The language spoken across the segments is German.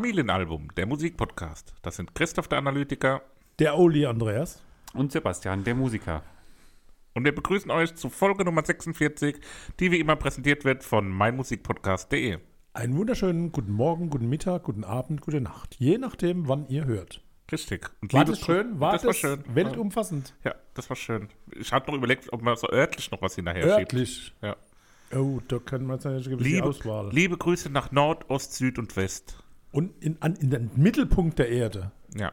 Familienalbum, der Musikpodcast. Das sind Christoph der Analytiker Der Oli Andreas. Und Sebastian, der Musiker. und wir begrüßen euch zu Folge Nummer 46, die wie immer präsentiert wird von meinmusikpodcast.de. Einen wunderschönen guten Morgen, guten Mittag, guten Abend, gute Nacht. Je nachdem, wann ihr hört. Richtig. Und War liebe das schön? War das das, war schön. weltumfassend? Ja, das war schön. Ich hatte noch überlegt, ob man so örtlich noch was hinterher schiebt. Örtlich. Ja. Oh, da können wir jetzt eine gewisse Liebe, Auswahl. liebe Grüße nach Nord, Ost, Süd und West. Und in, an, in den Mittelpunkt der Erde. Ja.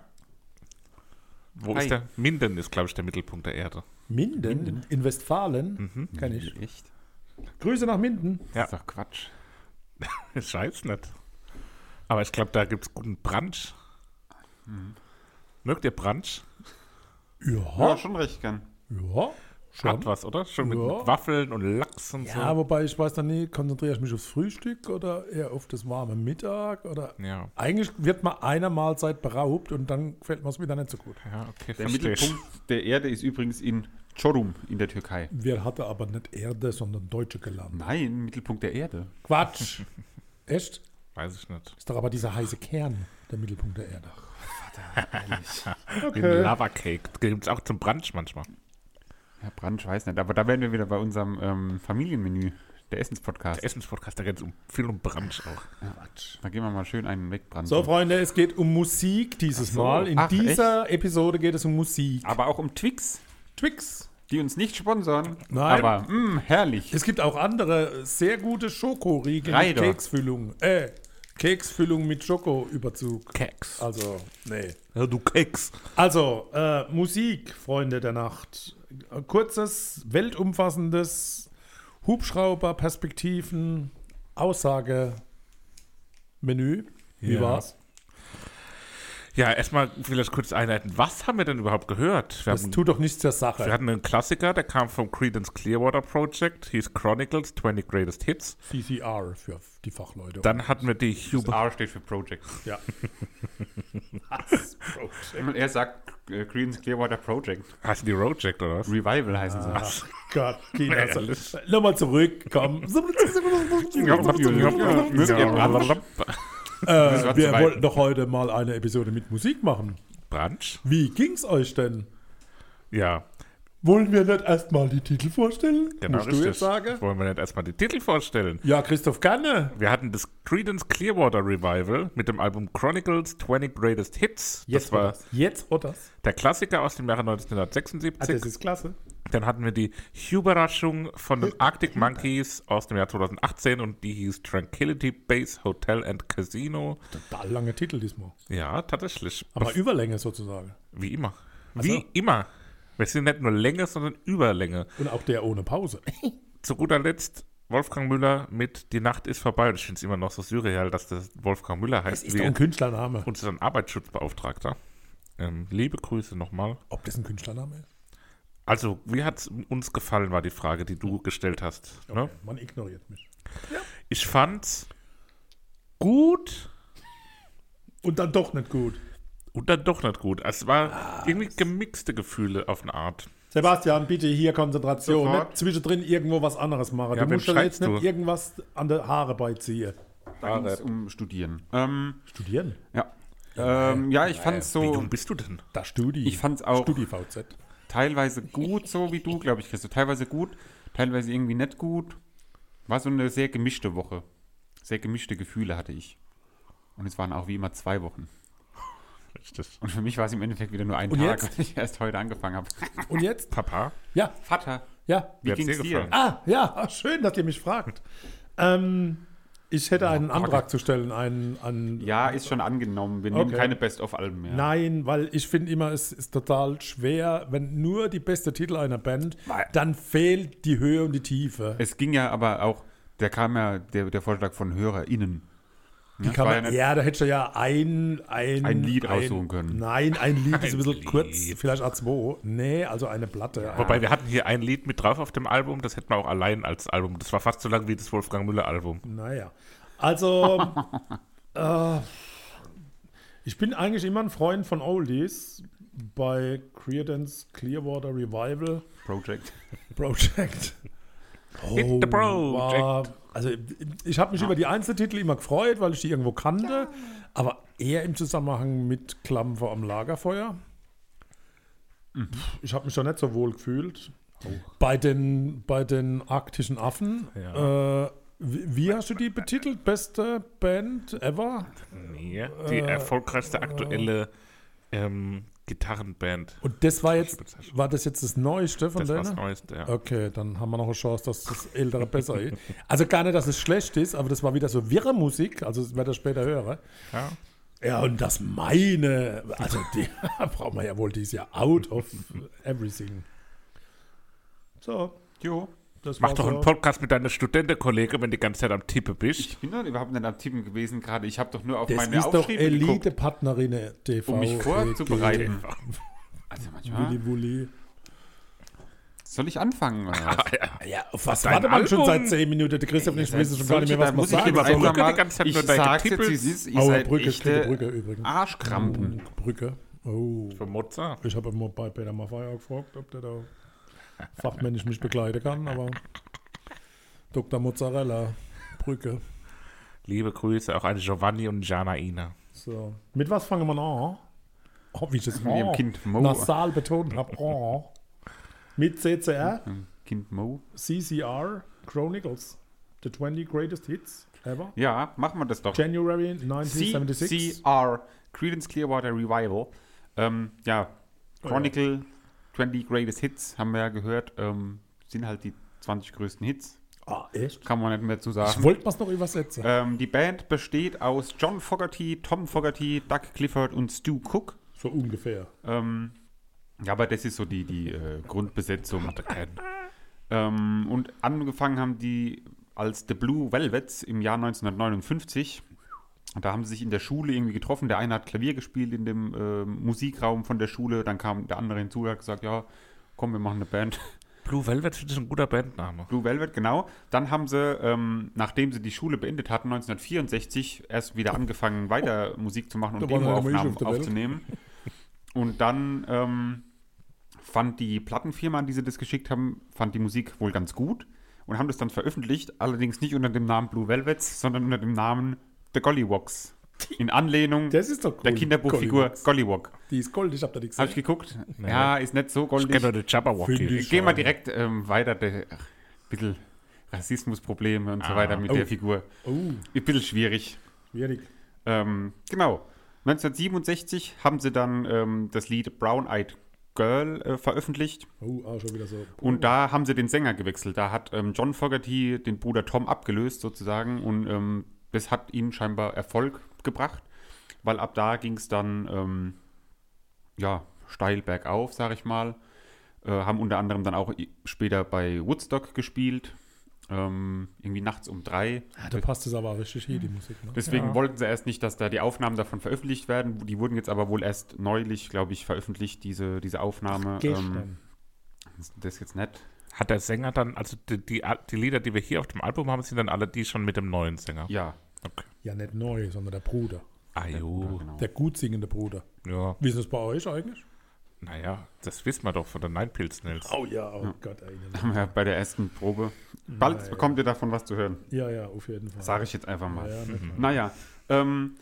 Wo Hi. ist der? Minden ist, glaube ich, der Mittelpunkt der Erde. Minden, in Westfalen. Mhm. Kenn ich. Echt? Grüße nach Minden. Ja. Das ist doch Quatsch. Ich weiß nicht. Aber ich glaube, da gibt es guten Brunch. Mhm. Mögt ihr Brunch? Ja, Ja, schon recht gern. ja. Schon. Hat was, oder? Schon mit, Ja. mit Waffeln und Lachs und Ja, so. wobei ich weiß dann nie, konzentriere ich mich aufs Frühstück oder eher auf das warme Mittag oder. Ja. Eigentlich wird man einer Mahlzeit beraubt und dann gefällt mir es wieder nicht so gut. Ja, okay, Der verstehe. Mittelpunkt der Erde ist übrigens in Çorum in der Türkei. Wir hatten aber nicht Erde, sondern Deutsche gelernt. Nein, Mittelpunkt der Erde. Quatsch. Echt? Weiß ich nicht. Ist doch aber dieser heiße Kern der Mittelpunkt der Erde. Wie ein Lava Cake. Gibt es auch zum Brunch manchmal. Ja, Brunch weiß nicht. Aber da wären wir wieder bei unserem ähm, Familienmenü, der Essenspodcast. Der Essenspodcast, da geht es um, viel um Brunch auch. Da gehen wir mal schön einen wegbranden. So, Freunde, es geht um Musik dieses Ach so. Mal. In Ach, dieser Episode geht es um Musik. Aber auch um Twix, Twix. die uns nicht sponsern. Nein. Aber mh, herrlich. Es gibt auch andere sehr gute Schokoriegel mit Reider. Keksfüllung. Äh, Keksfüllung mit Schokoüberzug. Keks. Also, nee. Ja, du Keks. Also, äh, Musik, Freunde der Nacht. Äh, Kurzes, weltumfassendes Hubschrauber-Perspektiven, Aussage, Menü. Wie Ja. war's? Ja, erstmal vielleicht kurz einleiten. Was haben wir denn überhaupt gehört? Wir, Das haben, tut doch nichts zur wir Sache. hatten einen Klassiker, der kam vom Creedence Clearwater Project, hieß Chronicles 20 Greatest Hits. CCR für die Fachleute. Dann hatten wir die Das Huber. R steht für Project. ja. Er sagt äh, Creedence Clearwater Project. Heißen die Roject oder was? Revival heißen sie. Ach Gott, Kinder. Ehrlich. Nochmal zurück, komm. Äh, wir wollten doch heute mal eine Episode mit Musik machen. Brunch? Wie ging's euch denn? Ja, Wollen wir nicht erstmal die Titel vorstellen? genau Musst richtig. du jetzt sagen? Wollen wir nicht erstmal die Titel vorstellen? Ja, Christoph gerne. Wir hatten das Creedence Clearwater Revival mit dem Album Chronicles 20 Greatest Hits. Jetzt das war das. Jetzt das. der Klassiker aus dem Jahre Ah, 1976. das ist klasse. Dann hatten wir die Überraschung von den Arctic Monkeys aus dem Jahr 2018 und die hieß Tranquility Base Hotel and Casino. Total lange Titel diesmal. Ja, tatsächlich. Aber Überlänge sozusagen. Wie immer. Ach Wie immer. Wir sind nicht nur Länge, sondern Überlänge. Und auch der ohne Pause. Zu guter Letzt Wolfgang Müller mit Die Nacht ist vorbei. Und ich finde es immer noch so surreal, dass das Wolfgang Müller Das heißt, ist doch ein Künstlername. unser Arbeitsschutzbeauftragter. Ähm, liebe Grüße nochmal. Ob das ein Künstlername ist? Also, wie hat es uns gefallen, war die Frage, die du gestellt hast. Ne? Okay, Man ignoriert mich. Ich fand's gut Und dann doch nicht gut. Und dann doch nicht gut. Es war Ah, irgendwie gemixte Gefühle auf eine Art. Sebastian, bitte hier Konzentration. Sofort. Nicht zwischendrin irgendwo was anderes machen. Ja, du musst jetzt nicht irgendwas an der Haare beiziehen. Da ging es um Studieren. Ähm, Studieren? ja. Ähm, ja, ich fand es Wie so jung bist du denn? Das Studi. Ich fand's auch- StudiVZ. teilweise gut, so wie du, glaube ich, Christo. Teilweise gut, teilweise irgendwie nicht gut. War so eine sehr gemischte Woche. Sehr gemischte Gefühle hatte ich. Und es waren auch wie immer zwei Wochen. Richtig. Und für mich war es im Endeffekt wieder nur ein Und Tag, jetzt? weil ich erst heute angefangen habe. Und jetzt? Papa? Ja, Vater, ja. wie hat's ging's dir dir? gefallen? Ah, ja, ah, schön, dass ihr mich fragt. Ähm, ich hätte einen Antrag zu stellen. Einen, einen, Ja, ist schon angenommen. Wir nehmen Okay. keine Best-of-Alben mehr. Nein, weil ich finde immer, es ist total schwer, wenn nur die beste Titel einer Band, Weil- dann fehlt die Höhe und die Tiefe. Es ging ja aber auch, da kam ja der, der Vorschlag von HörerInnen. Die Ja, kann man, ja ja, da hättest du ja ein, ein, Ein Lied raussuchen können. Nein, ein Lied ist ein Ein bisschen Lied. kurz, vielleicht A2. Nee, also eine Platte. Wobei wir hatten hier ein Lied mit drauf auf dem Album, das hätten wir auch allein als Album. Das war fast so lang wie das Wolfgang Müller Album. Naja. Also, äh, ich bin eigentlich immer ein Freund von Oldies. Bei Creedence Clearwater Revival Project. Project Hit the project. war, also ich habe mich über die Einzeltitel immer gefreut, weil ich die irgendwo kannte, aber eher im Zusammenhang mit Klampfer am Lagerfeuer. Mhm. Ich habe mich da nicht so wohl gefühlt. Bei den, bei den arktischen Affen, Ja. äh, wie, wie hast du die betitelt? Beste Band ever? Nee, die erfolgreichste aktuelle ähm, Gitarrenband. Und das war jetzt, war das jetzt das Neueste von Das war das? Neueste, ja. Okay, dann haben wir noch eine Chance, dass das Ältere besser ist. Also gar nicht, dass es schlecht ist, aber das war wieder so wirre Musik, also das werde ich später hören. ja. Ja, und das meine, also die brauchen wir ja wohl dieses Jahr out of everything. So, Jo. Das Mach doch so. einen Podcast mit deiner Studentenkollege, wenn die ganze Zeit am Tippe bist. Ich bin doch überhaupt nicht am Tippen gewesen gerade. Ich habe doch nur auf Das meine ist doch Aufschriebe geguckt, Elite-Partnerin TV. um mich vorzubereiten. Also manchmal. Willi Wulli. Soll ich anfangen? Oder was? Ja, auf was Dein warte man schon seit 10 Minuten? Der Christoph und ich wissen schon gar nicht mehr, was man muss ich sagen soll. Mal, die ganze Zeit ich nur deine sag's jetzt, wie ist. Ihr seid Brücke, echte Brücke übrigens. Arschkrampen. Brücke. Oh. Für Mozart. Ich habe immer bei Peter Maffay auch gefragt, ob der da fachmännisch mich begleiten kann, aber Dr. Mozzarella, Brücke. Liebe Grüße auch an Giovanni und Jana Ina. So. Mit was fangen wir an? Oh, wie ich das Mit oh, Kind Mo. nasal betont habe. Oh. Mit CCR, Kind Mo. CCR, Chronicles, The 20 Greatest Hits Ever, Ja, machen wir das doch. January 1976. CCR, Credence Clearwater Revival. Ähm, ja, Chronicle, 20 Greatest Hits, haben wir ja gehört. Ähm, sind halt die 20 größten Hits. Ah, echt? Kann man nicht mehr zu Ich sagen. wollte was noch übersetzen. Ähm, die Band besteht aus John Fogerty, Tom Fogerty, Doug Clifford und Stu Cook. So ungefähr. Ähm, ja, aber das ist so die, die äh, Grundbesetzung. Ähm, und angefangen haben die als The Blue Velvets im Jahr 1959. Und Da haben sie sich in der Schule irgendwie getroffen. Der eine hat Klavier gespielt in dem äh, Musikraum von der Schule. Dann kam der andere hinzu und hat gesagt, ja, komm, wir machen eine Band. Blue Velvet finde ich ein guter Bandname. Blue Velvet, genau. Dann haben sie, ähm, nachdem sie die Schule beendet hatten, 1964, erst wieder angefangen, weiter Musik zu machen und Demoaufnahmen auf aufzunehmen. Und dann ähm, fand die Plattenfirma, an die sie das geschickt haben, fand die Musik wohl ganz gut und haben das dann veröffentlicht, allerdings nicht unter dem Namen Blue Velvets, sondern unter dem Namen The Gollywogs. In Anlehnung Das ist doch cool. der Kinderbuchfigur Gollywog. Die ist gold, ich hab da nichts Habe ich gesehen. gegucht? Ja, ist nicht so Ich goldig. kenne nur den Finde Jabberwocky. ich. Wir schade. direkt ähm, weiter. Ein bisschen Rassismusprobleme und so Ah. weiter mit Oh. der Figur. Oh, Ein bisschen schwierig. schwierig. Ähm, genau. 1967 haben sie dann ähm, das Lied Brown Eyed Girl äh, veröffentlicht Oh, ah, schon wieder so. und da haben sie den Sänger gewechselt. Da hat ähm, John Fogerty den Bruder Tom abgelöst sozusagen und ähm, das hat ihnen scheinbar Erfolg gebracht, weil ab da ging es dann ähm, ja steil bergauf, sag ich mal. Äh, haben unter anderem dann auch später bei Woodstock gespielt, ähm, irgendwie nachts um drei. Ja, da passt es aber auch richtig hier, die Musik. Ne? Deswegen Ja. wollten sie erst nicht, dass da die Aufnahmen davon veröffentlicht werden. Die wurden jetzt aber wohl erst neulich, glaube ich, veröffentlicht, diese, diese Aufnahme. Ähm, Gestern. das ist jetzt nett. Hat der Sänger dann, also die, die, die Lieder, die wir hier auf dem Album haben, sind dann alle die schon mit dem neuen Sänger. Ja. Okay. Ja, nicht neu, sondern der Bruder. Ah, jo. genau. Der gut singende Bruder. Ja, Wie ist es bei euch eigentlich? naja, das wissen wir doch von den Nine Pills Nils. Oh ja, oh Gott. Ey, Haben wir bei der ersten Probe. Bald Naja. bekommt ihr davon was zu hören. Ja, ja, auf jeden Fall. Sage ich jetzt einfach mal. Ja, ja, mal. Naja, ähm,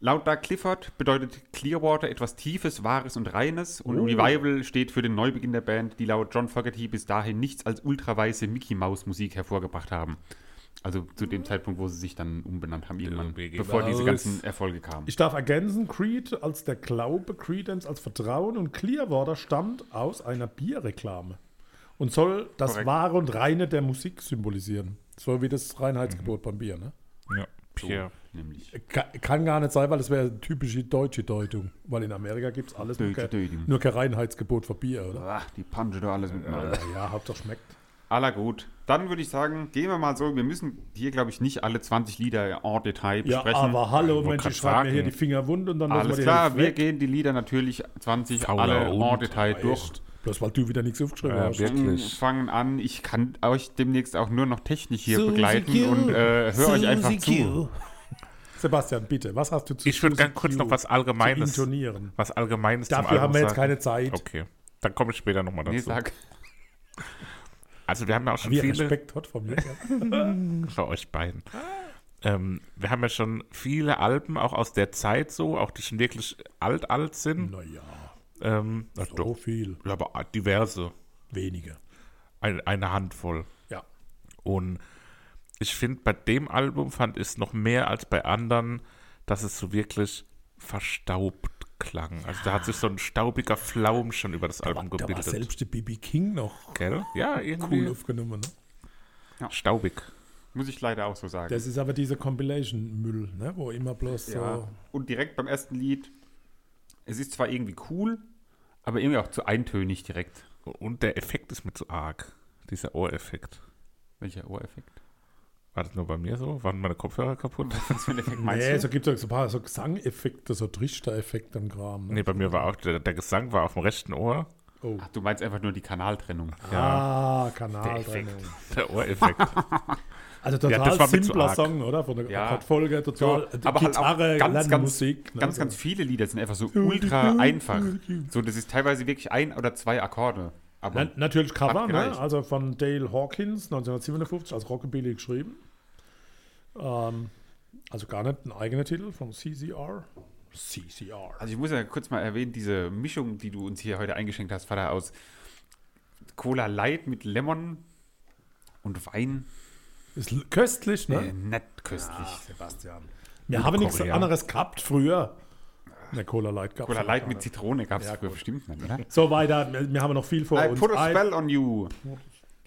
laut Doug Clifford bedeutet Clearwater etwas Tiefes, Wahres und Reines und Oh. Revival steht für den Neubeginn der Band, die laut John Fogerty bis dahin nichts als ultraweiße Mickey-Maus-Musik hervorgebracht haben. Also zu dem Zeitpunkt, wo sie sich dann umbenannt haben, irgendwann, bevor diese ganzen Erfolge kamen. Ich darf ergänzen, Creed als der Glaube, Credence als Vertrauen und Clearwater stammt aus einer Bierreklame und soll das Korrekt. Wahre und Reine der Musik symbolisieren. So wie das Reinheitsgebot beim Bier, ne? Ja, Pierre. Nämlich. Ka- Kann gar nicht sein, weil das wäre eine typische deutsche Deutung. Weil in Amerika gibt es alles nur nur kein Reinheitsgebot für Bier, oder? Ach, die Punche da alles miteinander. Ja, Hauptsache schmeckt. Aller gut. Dann würde ich sagen, gehen wir mal so. Wir müssen hier, glaube ich, nicht alle 20 Lieder en Detail Ja, besprechen. aber hallo, Mensch, ich schreibe mir hier die Finger wund und dann lassen Alles wir die klar, Hälfte wir weg. gehen die Lieder natürlich 20 Fauler alle en. Detail durch. Echt? Bloß weil du wieder nichts aufgeschrieben Ja, hast. wir- fangen an. Ich kann euch demnächst auch nur noch technisch hier Susi begleiten Q. und äh, höre euch einfach Susi zu. Q. Sebastian, bitte, was hast du zu Ich würde gerne kurz Q noch was Allgemeines, was Allgemeines zum Dafür haben wir jetzt sagen. keine Zeit. Okay, dann komme ich später nochmal dazu. Nee, sag. Also wir haben ja auch schon Wie viele Respekt hat von mir. für euch beiden. Ähm, wir haben ja schon viele Alben auch aus der Zeit so, auch die schon wirklich alt alt sind. naja, Ähm, na so doch, viel. ja, aber diverse, Wenige. eine, eine Handvoll. Ja. Und ich finde, bei dem Album fand ich es noch mehr als bei anderen, dass es so wirklich verstaubt klang. Also da hat sich so ein staubiger Flaum schon über das Da war, Album da war gebildet. selbst der BB King noch Gell? Ja, irgendwie cool aufgenommen. Ne? staubig. Muss ich leider auch so sagen. Das ist aber dieser Compilation-Müll, ne? wo immer bloß ja. so. Und direkt beim ersten Lied, es ist zwar irgendwie cool, aber irgendwie auch zu eintönig direkt. Und der Effekt ist mir zu arg. Dieser Ohreffekt. Welcher Ohreffekt? War das nur bei mir so? Waren meine Kopfhörer kaputt? Was für ein Effekt meinst Nee, du? so gibt es so ein paar so Gesangeffekte, so Trichter-Effekte im Kram. Ne? Nee, bei mir war auch, der, der Gesang war auf dem rechten Ohr. Oh. Ach, du meinst einfach nur die Kanaltrennung. Ah, Kanaltrennung. Der Ohreffekt. Also total das war simpler. Song, oder? Von der Ja. Akkordfolge, total So, aber halt auch Gitarre, ganz, ganz- Lernmusik. ne? Ganz, So. ganz viele Lieder sind einfach so ultra einfach. So, das ist teilweise wirklich ein oder zwei Akkorde. Aber Na, natürlich Cover, ne? also von Dale Hawkins, 1957, als Rockabilly geschrieben. Ähm, also gar nicht ein eigener Titel von CCR. CCR. Also ich muss ja kurz mal erwähnen, diese Mischung, die du uns hier heute eingeschenkt hast, Vater, aus Cola Light mit Lemon und Wein. Ist köstlich, ne? Äh, nett köstlich. Sebastian. Wir haben nichts Korea. anderes gehabt früher. Ne, Cola Light gab Cola Light mit Zitrone gab es Ja, früher gut. bestimmt nicht, oder? So weiter, wir, wir haben noch viel vor I uns. put a spell on you.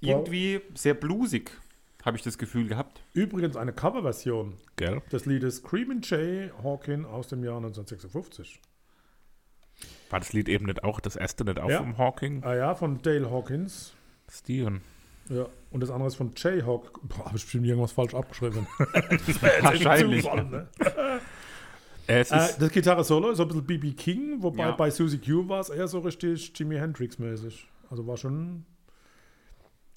Irgendwie sehr blusig, habe ich das Gefühl gehabt. Übrigens eine Coverversion Gell? des Liedes Screamin' Jay Hawkins aus dem Jahr 1956. War das Lied eben nicht auch, das erste nicht auch Ja. vom Hawking? Ah ja, von Dale Hawkins. Steven. Ja, und das andere ist von Jayhawk. Boah, habe ich bestimmt irgendwas falsch abgeschrieben. Wahrscheinlich. Zufall, ne? Es äh, das Gitarre-Solo ist so ein bisschen B.B. King, wobei Ja. bei Suzy Q war es eher so richtig Jimi Hendrix-mäßig. Also war schon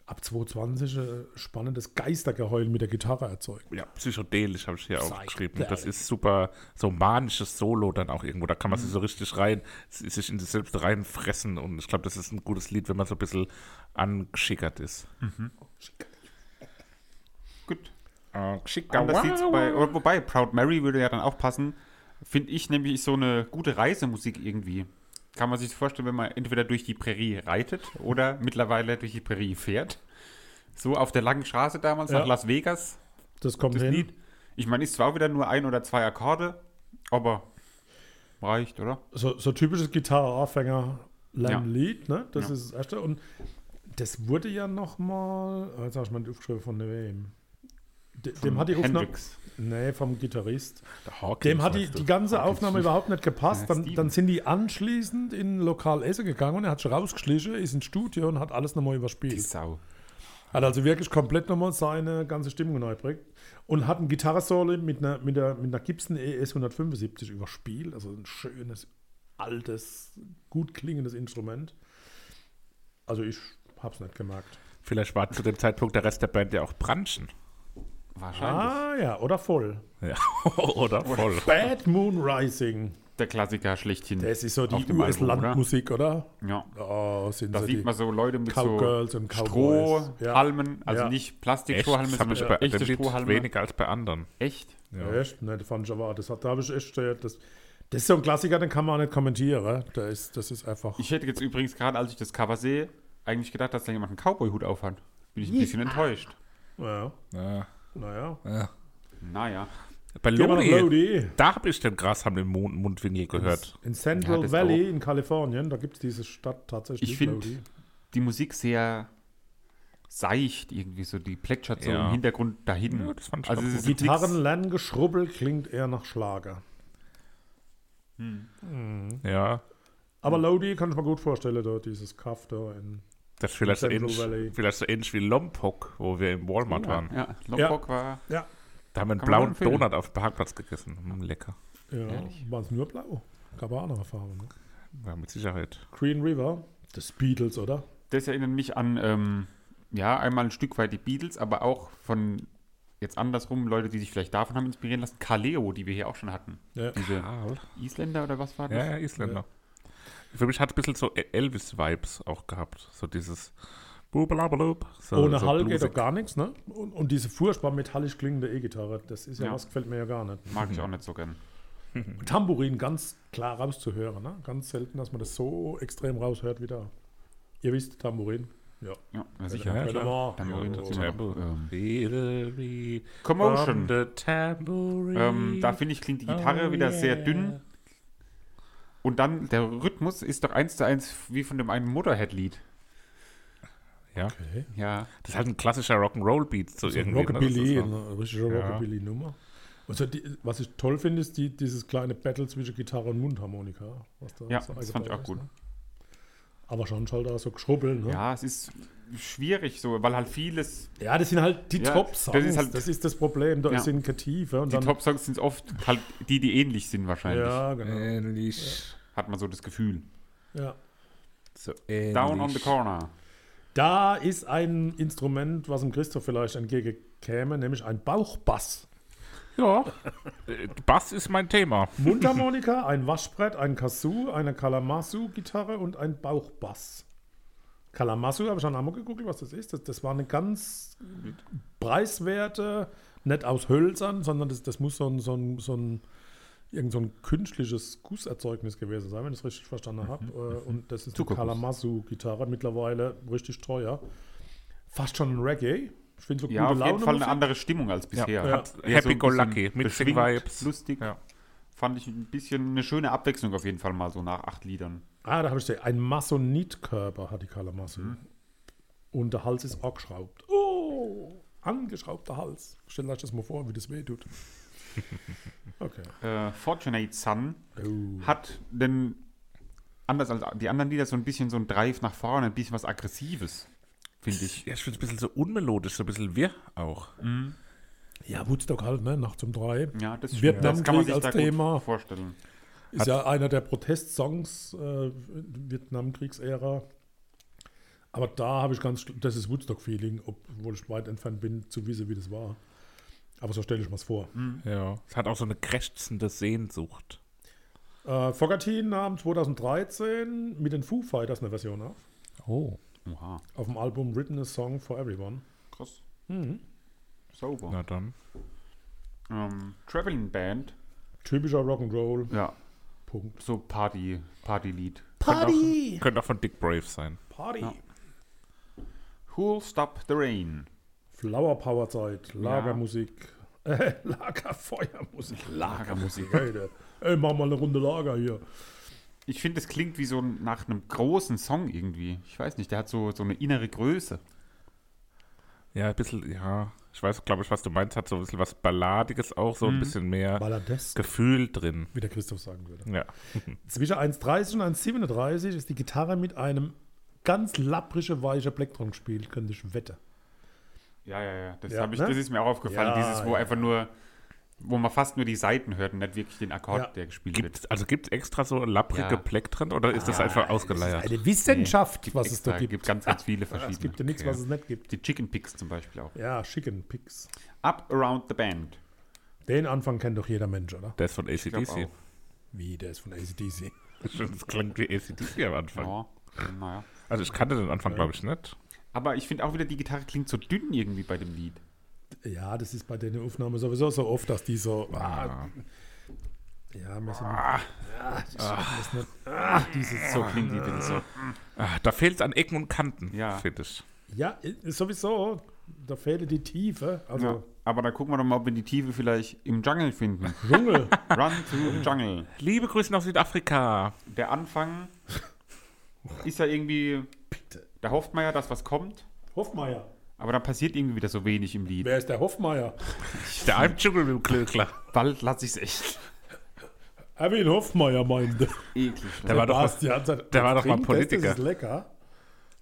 ab 220 ein spannendes Geistergeheul mit der Gitarre erzeugt. ja, psychedelisch habe ich hier Psychedelic. aufgeschrieben. Das ist super, so manisches Solo dann auch irgendwo. Da kann man Mhm. sich so richtig rein, sich in sich selbst reinfressen. Und ich glaube, das ist ein gutes Lied, wenn man so ein bisschen angeschickert ist. Gut. Äh. Anders sieht's bei, wobei, Proud Mary würde ja dann auch passen. Finde ich nämlich so eine gute Reisemusik irgendwie. Kann man sich vorstellen, wenn man entweder durch die Prärie reitet oder mittlerweile durch die Prärie fährt. So auf der langen Straße damals Ja. nach Las Vegas, Das kommt das hin. Lied. Ich meine, ist zwar wieder nur ein oder zwei Akkorde, aber reicht, oder? So, so typisches Gitarre-Anfänger Lied, ne? Das Ja. ist das erste. Und das wurde ja nochmal, jetzt habe ich mal aufgeschrieben von wem. De- Dem hat die Aufnahme, nee, vom Gitarrist. Der Hawkins Dem hat die, die ganze Hawkins Aufnahme Steve. überhaupt nicht gepasst. Dann, dann sind die anschließend in ein Lokal Essen gegangen und er hat schon rausgeschlichen, ist ins Studio und hat alles nochmal Die überspielt. Sau. Hat also wirklich komplett nochmal seine ganze Stimmung neu geprägt. Und hat ein Gitarrensolo mit einer, mit, der, mit einer Gibson ES 175 überspielt. Also ein schönes, altes, gut klingendes Instrument. Also ich hab's nicht gemerkt. Vielleicht war zu dem Zeitpunkt der Rest der Band ja auch Branchen. Wahrscheinlich. Ah ja, oder voll. Ja. Oder voll. Bad Moon Rising. Der Klassiker schlechthin. Das ist so die US-Landmusik, oder? Ja. Oh, sind Da so sieht die man so Leute mit Cowgirls so und Cowboys. Ja. Strohhalmen, also Ja. nicht Echt? Plastikstrohhalme, Das habe ich sondern bei echte dem Lied Strohhalme. weniger als bei anderen. Echt? Ja. Echt? Ne, das fand ich aber, das hat, da habe ich echt, äh, das, das ist so ein Klassiker, den kann man auch nicht kommentieren. Da ist, das ist einfach. Ich hätte jetzt übrigens gerade, als ich das Cover sehe, eigentlich gedacht, dass da jemand einen Cowboy-Hut aufhat. Bin ich ein bisschen enttäuscht. ja, Ja. Naja. Ja. Naja. Bei Lodi, Lodi. da habe ich den Grasham im Mund Mundwinkel gehört. In Central Ja, das Valley in Kalifornien, da gibt es diese Stadt tatsächlich. Ich find- Lodi. Die Musik sehr seicht irgendwie so, die plätschert so Ja. im Hintergrund dahin. Ja, das fand ich also nix- Gitarrenlerngeschrubbel klingt eher nach Schlager. Ja. Aber Lodi kann ich mir gut vorstellen, da dieses Kaff da in. Das ist vielleicht so, ähnlich, vielleicht so ähnlich wie Lompok, wo wir im Walmart waren. Ja, Lombok war Ja. Da haben wir einen blauen. Donut auf dem Parkplatz gegessen. Mm, lecker. Ja, war es nur blau. Gab auch andere Farben. Ne? Ja, mit Sicherheit. Green River, das Beatles, oder? Das erinnert mich an, ähm, ja, einmal ein Stück weit die Beatles, aber auch von jetzt andersrum Leute, die sich vielleicht davon haben inspirieren lassen. Kaleo, die wir hier auch schon hatten. Ja. Diese Isländer oder was war das? Ja, ja, Isländer. Für mich hat ein bisschen so Elvis-Vibes auch gehabt. So dieses Bubalabalub. So, Ohne so Hall geht bluesig. doch gar nichts, ne? Und, und diese furchtbar metallisch klingende E-Gitarre, das ist ja, Ja. was, gefällt mir ja gar nicht. Mag ich auch nicht so gern. Tambourin ganz klar rauszuhören, ne? Ganz selten, dass man das so extrem raushört wie da. Ihr wisst, Tambourin. Ja. Ja, sicher. Ja, klar. ja. dazu ähm, Commotion. Ähm, da finde ich, klingt die Gitarre Oh, wieder sehr yeah. dünn. Und dann der Rhythmus ist doch eins zu eins wie von dem einen Motorhead-Lied. Ja, Okay. Ja. das ist halt ein klassischer Rock'n'Roll-Beat. So So ein irgendwie, ne? Rockabilly, ist so- eine richtige Ja. Rockabilly-Nummer. Also die, was ich toll finde, ist die, dieses kleine Battle zwischen Gitarre und Mundharmonika. Was da Ja, so das fand ich auch eingebaut gut. ist, Ne? Aber schon halt da so geschrubbeln. Ne? Ja, es ist schwierig so, weil halt vieles, Ja, das sind halt die Ja, Top-Songs. das Das, ist halt- ist das Problem. Da Ja. sind keine Tiefe. Und die Top-Songs sind oft halt die, die ähnlich sind wahrscheinlich. Ja, genau. Ähnlich. Hat man so das Gefühl. Ja. So ähnlich. Down on the corner. Da ist ein Instrument, was dem Christoph vielleicht entgegenkäme, nämlich ein Bauchbass. Ja, äh, Bass ist mein Thema. Mundharmonika, ein Waschbrett, ein Kazoo, eine Kalamazoo-Gitarre und ein Bauchbass. Kalamazoo, habe ich schon einmal geguckt, was das ist. Das, das war eine ganz preiswerte, nicht aus Hölzern, sondern das, das muss so ein, so ein, so ein, irgend so ein künstliches Gusserzeugnis gewesen sein, wenn ich es richtig verstanden habe. Äh, Und das ist eine Zuckerguss. Kalamazoo-Gitarre, mittlerweile richtig teuer. Fast schon ein Reggae. Ich finde so Ja, auf gute jeden Fall eine Musik. andere Stimmung als bisher. Ja, Ja. so Happy ein Go Lucky, Mixing beschwingt, Vibes. Lustig. Ja. Fand ich ein bisschen eine schöne Abwechslung auf jeden Fall mal so nach acht Liedern. Ah, da habe ich gesehen. Ein Massonitkörper hat die Kalamazoo. Mhm. Und der Hals ist angeschraubt. Oh, angeschraubter Hals. Stellt euch das mal vor, wie das weh tut. Okay. Äh, Fortunate Son Oh. hat denn anders als die anderen Lieder so ein bisschen so ein Drive nach vorne, ein bisschen was Aggressives, finde ich. Ja, ich finde es ein bisschen so unmelodisch, so ein bisschen wirr auch. Ja, Woodstock halt, ne? Nachts um drei. Ja, das. Vietnamkrieg das kann man sich als da Thema. gut vorstellen. Ist ja einer der Protestsongs äh, Vietnamkriegsära. Aber da habe ich ganz, das ist Woodstock-Feeling, obwohl ich weit entfernt bin, zu wissen, wie das war. Aber so stelle ich mir es vor. Ja. Es hat auch so eine krächzende Sehnsucht. Äh, Fogerty nahm 2013 mit den Foo Fighters eine Version auf. Oh. Oha, Auf dem Album Written a Song for Everyone. krass. Mhm. Sauber. Na dann. Ähm, Traveling Band, Typischer Rock'n'Roll. ja, Punkt. so Party, Partylied. Party! Könnte auch von Dick Brave sein. Party! Ja. Who'll Stop the Rain? Flower Power Zeit, Lagermusik. Äh, Lagerfeuermusik. Lagermusik. Ey, ey, mach mal eine Runde Lager hier. Ich finde, es klingt wie so nach einem großen Song irgendwie. Ich weiß nicht, der hat so, so eine innere Größe. Ja, ein bisschen, ja. Ich weiß, glaube ich, was du meinst. Hat so ein bisschen was Balladiges auch, so ein bisschen mehr Balladesk, Gefühl drin. wie der Christoph sagen würde. Ja. Zwischen 1,30 und 1,37 ist die Gitarre mit einem ganz lapprige, weiche Plektron gespielt, könnte ich wette. Ja, ja, ja. Das, Ja, ich, ne? das ist mir auch aufgefallen. Ja, Dieses, wo ja. einfach nur, wo man fast nur die Seiten hört und nicht wirklich den Akkord, Ja. der gespielt wird. Gibt's, also gibt es extra so lapprige Ja. Pleck drin oder ist das einfach ausgeleiert? Eine Wissenschaft, Gibt was es da extra, gibt. gibt ganz, ganz viele verschiedene. es gibt ja nichts, Okay. was es nicht gibt. Die Chicken Picks zum Beispiel auch. Ja, Chicken Picks. Up Around the Band. Den Anfang kennt doch jeder Mensch, oder? Der ist von ACDC. Wie, der ist von ACDC. Das klingt wie ACDC am Anfang. Ja, naja. Also ich kannte den Anfang, glaube ich, nicht. Aber ich finde auch wieder, die Gitarre klingt so dünn irgendwie bei dem Lied. Ja, das ist bei den Aufnahmen sowieso so oft, dass die so. Ah, ja, wir sind. Ah, ich schaff das nicht. Ah, dieses So klingt die bisschen so. Ah, da fehlt es an Ecken und Kanten, Ja. finde ich. Ja, sowieso. Da fehlt die Tiefe. Also, Ja. Aber da gucken wir doch mal, ob wir die Tiefe vielleicht im Jungle finden. Dschungel. Run through the Jungle. Liebe Grüße nach Südafrika. Der Anfang ist ja irgendwie, da hofft man ja, dass was kommt, Hoffmeier. Aber dann passiert irgendwie wieder so wenig im Lied. Wer ist der Hoffmeier? Der Alp Dschungel mit dem Klöckler. Bald lasse ich es echt Erwin Hoffmeier meinte. eklig. Der war doch sagt, der war doch mal das, Politiker. Das ist lecker.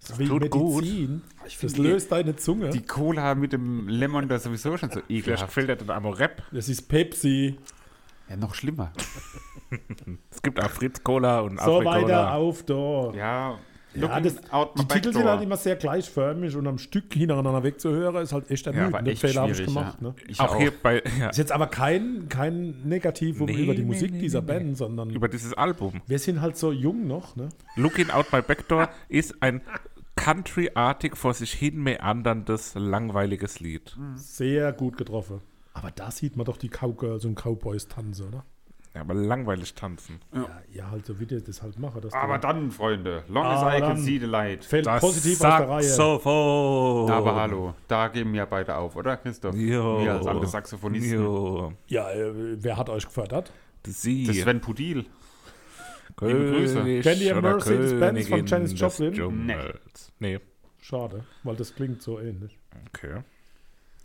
Das ist wie tut gut. Medizin. Ich Das löst deine Zunge. die Cola mit dem Lemon da sowieso schon so Vielleicht ekelhaft. fehlt er den Amorep. Das ist Pepsi. Ja, noch schlimmer. Es gibt auch Fritz Cola und So weiter Afri-Cola. auf da. Ja, Ja, looking das, out my die back Titel sind door. halt immer sehr gleichförmig und am Stück hintereinander wegzuhören ist halt echt ja, ermüdend. aber Den Fehler habe ich gemacht. ja. Ne? Ich Auch hier bei, ja, Ist jetzt aber kein, kein Negativ Nee, über die nee, Musik nee, dieser nee, Band, sondern über dieses Album. wir sind halt so jung noch. Ne? Looking Out My Backdoor ist ein countryartig vor sich hin meanderndes, langweiliges Lied. Sehr gut getroffen. Aber da sieht man doch die Cowgirls und Cowboys tanzen, oder? Ja, aber langweilig tanzen. Ja, ja halt so wie die das halt machen. Das Aber dann, Freunde, long Aber as I can see the light. fällt positiv aus der Reihe. Saxophon. Aber hallo, da geben wir beide auf, oder Christoph? Jo. Wir als alte Saxophonisten. Jo. Ja, äh, wer hat euch gefördert? Sie. Das ist Sven Pudil. König Grüße. Kennt ihr Mercedes-Benz von Janis Joplin? Dschungels. Nee. Schade, weil das klingt so ähnlich. Okay.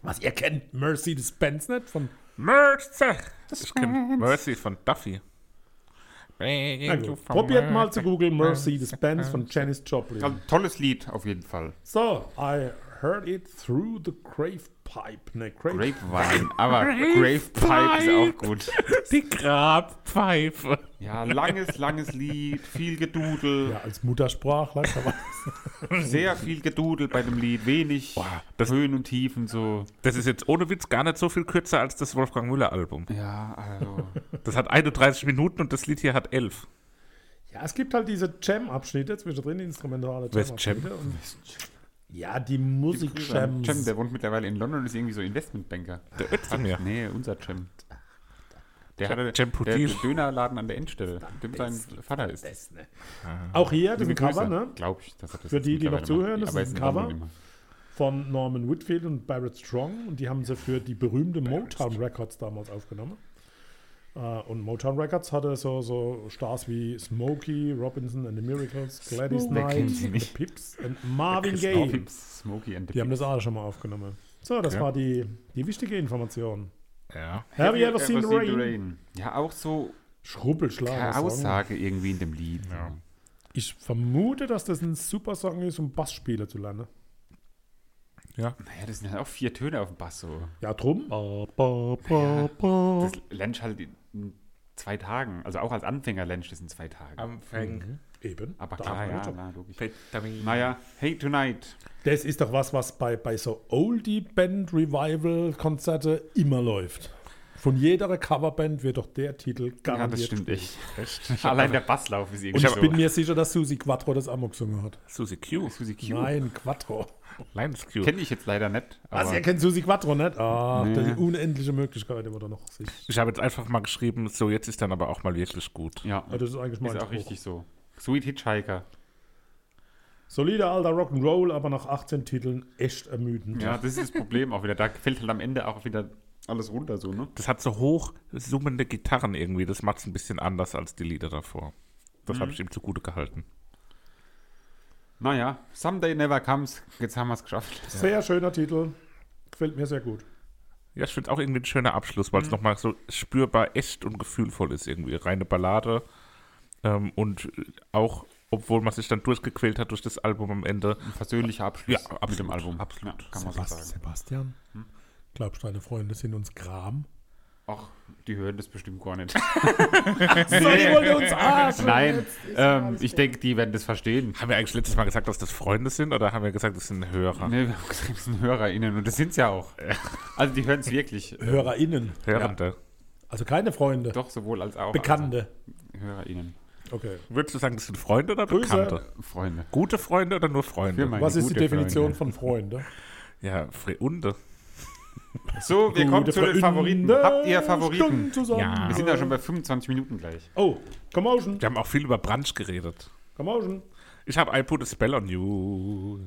Was, ihr kennt Mercedes-Benz nicht? Von Mercy. Ich kenne Mercy von Duffy. Gut. Probiert mal zu googeln Mercedes-Benz von Janis Joplin. Also, tolles Lied auf jeden Fall. So, I heard it through the grave pipe. Ne, grave Grapevine, aber Grave Pipe ist auch gut. Die Grabpfeife. Ja, langes, langes Lied, viel Gedudel, Ja, als Muttersprachler kann man sehr viel Gedudel bei dem Lied, wenig das- Höhen und Tiefen so. Das ist jetzt ohne Witz gar nicht so viel kürzer als das Wolfgang Müller Album. Ja, also. Das hat 31 Minuten und das Lied hier hat 11. Ja, es gibt halt diese Jam-Abschnitte zwischendrin, instrumentale Wer ist Jam? Ja, die Cem, Musik-Jams. der wohnt mittlerweile in London und ist irgendwie so Investmentbanker. Der Özdemir. Nee, unser Cem. Der Cem hatte Cem der, Dönerladen an der Endstelle, dem sein Vater ist. Auch hier, das ist ein Cover, ne? Glaub ich, dass er das Für die, die noch zuhören, das ist ein in Cover. Von Norman Whitfield und Barrett Strong. Und die haben sie für die berühmte Motown Records damals aufgenommen. Äh, und Motown Records hatte so, so Stars wie Smokey, Robinson and the Miracles, Gladys Knight, The? Pips und Marvin Gaye. Pips, Smokey and the Die haben Pips. das alle schon mal aufgenommen. So, das Ja. war die, die wichtige Information. Ja. Have you ever seen the rain? Ja, auch so Song. Aussage irgendwie in dem Lied. Ja. Ich vermute, dass das ein super Song ist, um Bassspieler zu lernen. Ja. Naja, das sind halt auch vier Töne auf dem Bass so. Ja, drum. Das lernst halt in zwei Tagen. Also auch als Anfänger lernst du das in zwei Tagen. Anfang. Eben. Aber klar, ja, na, logisch. Vitamin. Naja, Hey Tonight. Das ist doch was, was bei, bei so Oldie-Band-Revival-Konzerte immer läuft. Von jeder Coverband wird doch der Titel Ja, garantiert das stimmt echt. Allein der Basslauf ist Und irgendwie ich so. bin mir sicher, dass Susi Quattro das Amok gesungen hat. Susi Q. Susi Q. Nein, Quattro. Lions Q. Kenne ich jetzt leider nicht. Was, Aber ihr kennt Susi Quattro nicht? Ah, Nee. das ist unendliche Möglichkeit, immer da noch sich. Ich habe jetzt einfach mal geschrieben, so jetzt ist dann aber auch mal wirklich gut. ja, Ja, das ist eigentlich mein ist auch richtig so. Sweet Hitchhiker. Solider alter Rock'n'Roll, aber nach 18 Titeln echt ermüdend. Ja, das ist das Problem auch wieder. Da fällt halt am Ende auch wieder alles runter so, ne? Das hat so hoch summende Gitarren irgendwie. Das macht es ein bisschen anders als die Lieder davor. Das habe ich ihm zugute gehalten. Naja, Someday Never Comes. Jetzt haben wir es geschafft. Sehr schöner Titel. Gefällt mir sehr gut. Ja, ich finde auch irgendwie ein schöner Abschluss, weil es nochmal so spürbar echt und gefühlvoll ist irgendwie. Reine Ballade. Ähm, und auch, obwohl man sich dann durchgequält hat durch das Album am Ende. Ein versöhnlicher Abschluss Ja, mit absolut, dem Album. absolut. Ja, kann man so sagen. Sebastian, glaubst du, deine Freunde sind uns Gram? Ach, die hören das bestimmt gar nicht. So, die wollen uns arschen. Nein, ähm, ich denke, die werden das verstehen. Haben wir eigentlich letztes Mal gesagt, dass das Freunde sind oder haben wir gesagt, das sind Hörer? Ne, wir haben gesagt, das sind HörerInnen und das sind es ja auch. Also die hören es wirklich. HörerInnen. Hörende. Also keine Freunde. Doch, sowohl als auch. Bekannte. Also HörerInnen. Okay. Würdest du sagen, das sind Freunde oder Grüße. Bekannte? Freunde. Gute Freunde oder nur Freunde? Was ist die Definition Freunde. von Freunde? Ja, Freunde. So, wir kommen Gute zu den Favoriten. Habt ihr Favoriten? Ja. Wir sind ja schon bei 25 Minuten gleich. Oh, Commotion. Wir haben auch viel über Brunch geredet. Commotion. Ich habe I Put a Spell on You.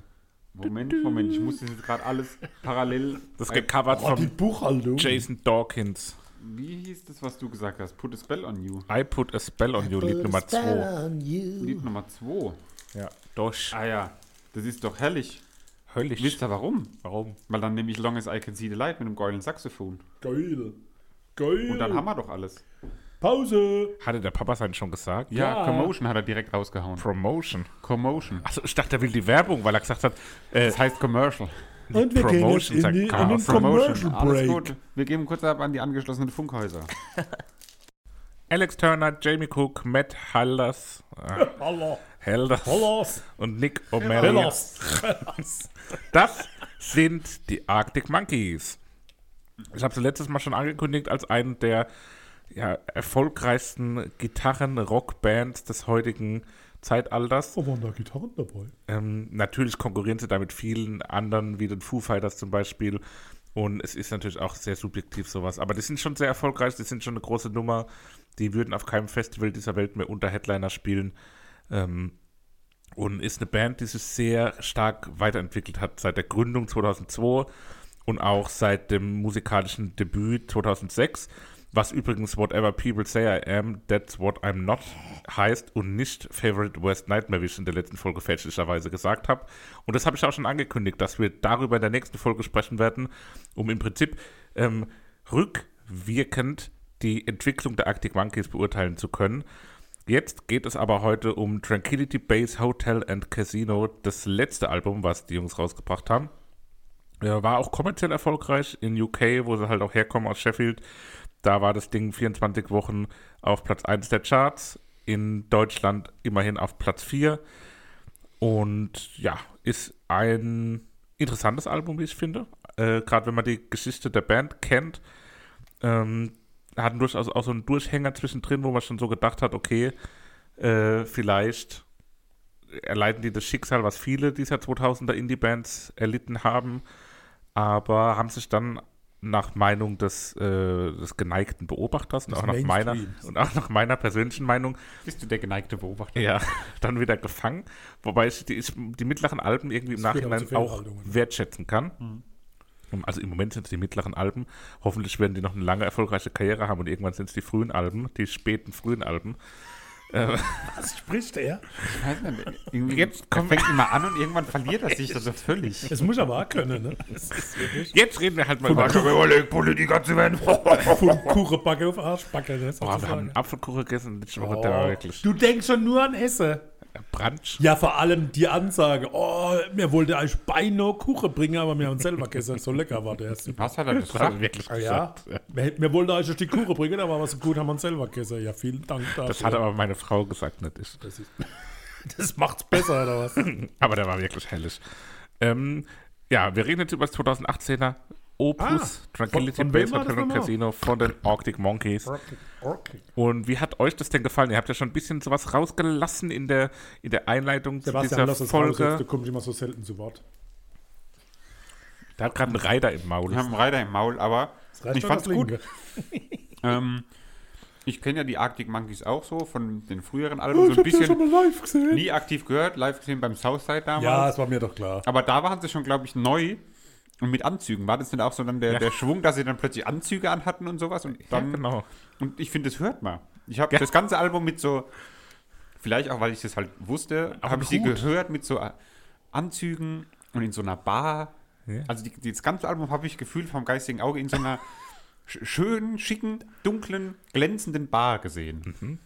Moment, Moment, ich muss das jetzt gerade alles parallel. Das gecovert Oh, von Buchhaltung. Jason Dawkins. Wie hieß das, was du gesagt hast? Put a spell on you. I Put a Spell on You, Lied Nummer 2. Lied Nummer 2. Ja. Dosh. Ah ja, das ist doch herrlich. Höllisch. Wisst ihr warum? Warum? Weil dann nehme ich Long as I Can See the Light mit dem geilen Saxophon. Geil. Geil. Und dann haben wir doch alles. Pause. Hatte der Papa sein schon gesagt? Ja, Ja. Commotion hat er direkt rausgehauen. Promotion. Commotion. Achso, ich dachte, er will die Werbung, weil er gesagt hat, äh, Das heißt Commercial. Und wir gehen jetzt Promotion, in, die, in den Commercial Alles Break. gut. Wir geben kurz ab an die angeschlossenen Funkhäuser. Alex Turner, Jamie Cook, Matt Halders, äh, Helders Hallos. und Nick O'Malley. Das sind die Arctic Monkeys. Ich habe sie letztes Mal schon angekündigt als einen der ja, erfolgreichsten Gitarren-Rockbands des heutigen Zeitalters. Wo waren da Gitarren dabei? Ähm, natürlich konkurrieren sie da mit vielen anderen, wie den Foo Fighters zum Beispiel. Und es ist natürlich auch sehr subjektiv sowas. Aber die sind schon sehr erfolgreich, die sind schon eine große Nummer. Die würden auf keinem Festival dieser Welt mehr unter Headliner spielen. Ähm, und ist eine Band, die sich sehr stark weiterentwickelt hat seit der Gründung 2002 und auch seit dem musikalischen Debüt 2006. Was übrigens Whatever People Say I Am, That's What I'm Not heißt und nicht Favorite Worst Nightmare, wie ich in der letzten Folge fälschlicherweise gesagt habe. Und das habe ich auch schon angekündigt, dass wir darüber in der nächsten Folge sprechen werden, um im Prinzip ähm, rückwirkend die Entwicklung der Arctic Monkeys beurteilen zu können. Jetzt geht es aber heute um Tranquility Base Hotel and Casino, das letzte Album, was die Jungs rausgebracht haben. Ja, war auch kommerziell erfolgreich in UK, wo sie halt auch herkommen aus Sheffield. Da war das Ding 24 Wochen auf Platz 1 der Charts, in Deutschland immerhin auf Platz 4. Und ja, ist ein interessantes Album, wie ich finde. Äh, Gerade wenn man die Geschichte der Band kennt. Ähm, hatten durchaus auch so einen Durchhänger zwischendrin, wo man schon so gedacht hat, okay, äh, vielleicht erleiden die das Schicksal, was viele dieser 2000er Indie-Bands erlitten haben, aber haben sich dann nach Meinung des, äh, des geneigten Beobachters und auch, nach meiner, und auch nach meiner persönlichen Meinung Bist du der geneigte Beobachter? ja, dann wieder gefangen. Wobei ich die, ich die mittleren Alben irgendwie im Das auch Nachhinein auch Fehlhaltungen. wertschätzen kann. Um, Also im Moment sind es die mittleren Alben. Hoffentlich werden die noch eine lange erfolgreiche Karriere haben und irgendwann sind es die frühen Alben, die späten frühen Alben. Was spricht er? Ich weiß nicht, irgendwie Jetzt er kommt- fängt immer an und irgendwann verliert er sich das so völlig. Das muss aber auch können, ne? Jetzt reden wir halt mal über überlegt, Politiker zu werden. von Kuchenbacke auf Arschbacke. Ne? Oh, wir haben einen Apfelkuchen gegessen letzte Woche, Oh, wirklich du denkst schon nur an Essen. Brunch. Ja, vor allem die Ansage. Oh, mir wollte euch beinahe Kuchen bringen, aber wir haben selber gegessen. So lecker war der. Was hat er Das hat er gesagt? wirklich Ah, ja. gesagt. Wir, wir wollten euch die Kuchen bringen, aber was so gut haben wir uns selber gegessen. Ja, vielen Dank dafür. Das hat aber meine Frau gesagt, nicht ich. das, ist, das macht's besser, oder was? Aber der war wirklich hellisch. Ähm, ja, wir reden jetzt über das 2018er Opus Ah, Tranquility Base das Hotel? Casino von den Arctic Monkeys. Und wie hat euch das denn gefallen? Ihr habt ja schon ein bisschen sowas rausgelassen in der, in der Einleitung zu Sebastian, dieser lass uns raus, Folge. du kommst immer so selten zu Wort. Der hat gerade einen Reiter im Maul. Wir haben einen Reiter im Maul, aber Das ich fand's das gut. Ähm, ich kenne ja die Arctic Monkeys auch so von den früheren Alben, so ein bisschen mal live gesehen. nie aktiv gehört, live gesehen beim Southside damals. Ja, es war mir doch klar. Aber da waren sie schon, glaube ich, neu und mit Anzügen. War das nicht auch so dann der, Ja. der Schwung, dass sie dann plötzlich Anzüge anhatten und sowas? Und Ja, dann, genau. Und ich finde, das hört man. Ich habe Ja. das ganze Album mit so, vielleicht auch, weil ich das halt wusste, habe ich sie gehört mit so äh, Anzügen und in so einer Bar. Ja. Also die, die- das ganze Album habe ich gefühlt vom geistigen Auge in so einer sch schönen, schicken, dunklen, glänzenden Bar gesehen.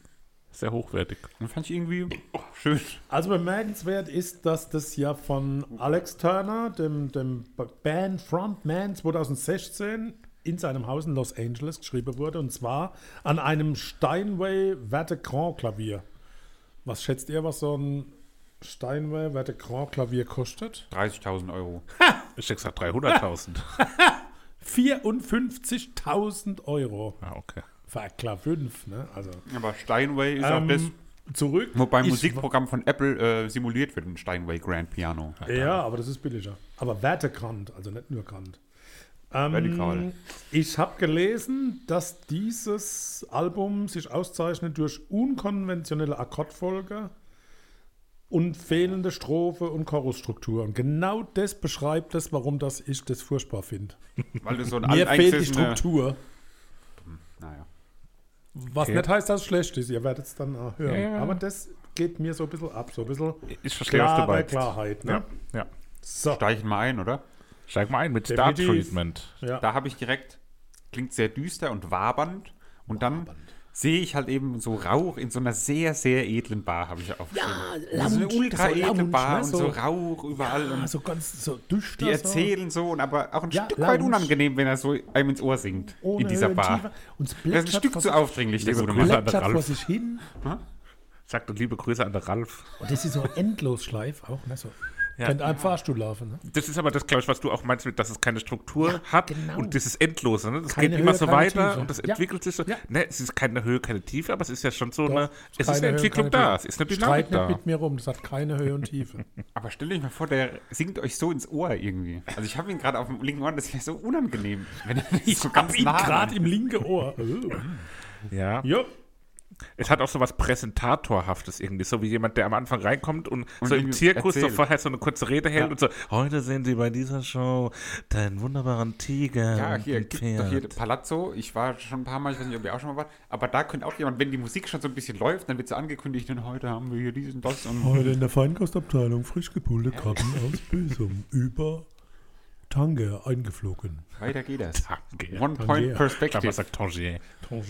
Sehr hochwertig. Und fand ich irgendwie schön. Also bemerkenswert ist, dass das ja von Alex Turner, dem, dem Band Frontman 2016, in seinem Haus in Los Angeles geschrieben wurde. Und zwar an einem Steinway Vertecran Klavier. Was schätzt ihr, was so ein Steinway Vertecran Klavier kostet? 30.000 Euro. Ich hätte gesagt 300.000. 54.000 Euro. ah, okay. Für klar 5, ne? Also. Aber Steinway ist auch Ähm, das, zurück. wo beim Ich- Musikprogramm von Apple äh, simuliert wird, ein Steinway Grand Piano. Ja, aber das ist billiger. Aber Wertegrand, also nicht nur Grant. Ähm, Vertikal. ich habe gelesen, dass dieses Album sich auszeichnet durch unkonventionelle Akkordfolge und fehlende Strophe und Chorusstruktur. Und genau das beschreibt es, warum das ich das furchtbar finde. Weil du so ein Mir fehlt die Struktur. Naja. Was Okay. nicht heißt, dass es schlecht ist. Ihr werdet es dann auch hören. Ja, ja. Aber das geht mir so ein bisschen ab. So ein bisschen Ich verstehe, was du klare meinst. Klarheit. Ne? Ja, ja. So. Steichen mal ein, oder? Steig mal ein mit Star Definitiv. Treatment. Ja. Da habe ich direkt, klingt sehr düster und wabernd. Und dann sehe ich halt eben so Rauch in so einer sehr, sehr edlen Bar, habe ich aufgeschrieben. Ja, das ist eine Lounge, ultra so edle Lounge, Bar ne, und so so- Rauch überall. Ah, Und so ganz so düster. die erzählen so, und aber auch ein Ja, Stück weit Lounge. unangenehm, wenn er so einem ins Ohr singt so in dieser Bar. Tiefe. Und Das ist ein Stück zu aufdringlich, der Liebe gute Grüße Mann. Ralf. sich hin. Sagt und liebe Grüße an der Ralf. Und das ist so endlos schleif auch. Ne? So. Ja. Kennt ein Fahrstuhl laufen. Ne? Das ist aber das, glaube ich, was du auch meinst, mit, dass es keine Struktur hat genau. und dieses Endlose. Ne? Das Keine geht immer Höhe, so keine weiter Tiefe. und das Ja. entwickelt sich so. Ja. Ne, es ist keine Höhe, keine Tiefe, aber es ist ja schon so Doch, eine, es ist eine Höhe, Entwicklung da, es ist eine Streit Dynamik nicht da. mit mir rum, das hat keine Höhe und Tiefe. Aber stellt euch mal vor, der singt euch so ins Ohr irgendwie. Also ich habe ihn gerade auf dem linken Ohr, das wäre so unangenehm, wenn er nicht so ganz Ihn nah gerade im linken Ohr. Ja. ja. Es hat auch so was Präsentatorhaftes irgendwie, so wie jemand, der am Anfang reinkommt und, so im Zirkus so erzählt. vorher so eine kurze Rede hält Ja. und so, heute sehen Sie bei dieser Show deinen wunderbaren Tiger Ja, und hier gibt Pferd. doch hier Palazzo. Ich war schon ein paar Mal, ich weiß nicht, ob ihr auch schon mal wart, aber da könnte auch jemand, wenn die Musik schon so ein bisschen läuft, dann wird so angekündigt, und heute haben wir hier diesen, das und Heute in der Feinkostabteilung frisch gepulte Krabben aus Büsum über Tanger eingeflogen. weiter geht das. One Tangier. Point Ich glaube, man Perspective. sagt Tangier. Tanger.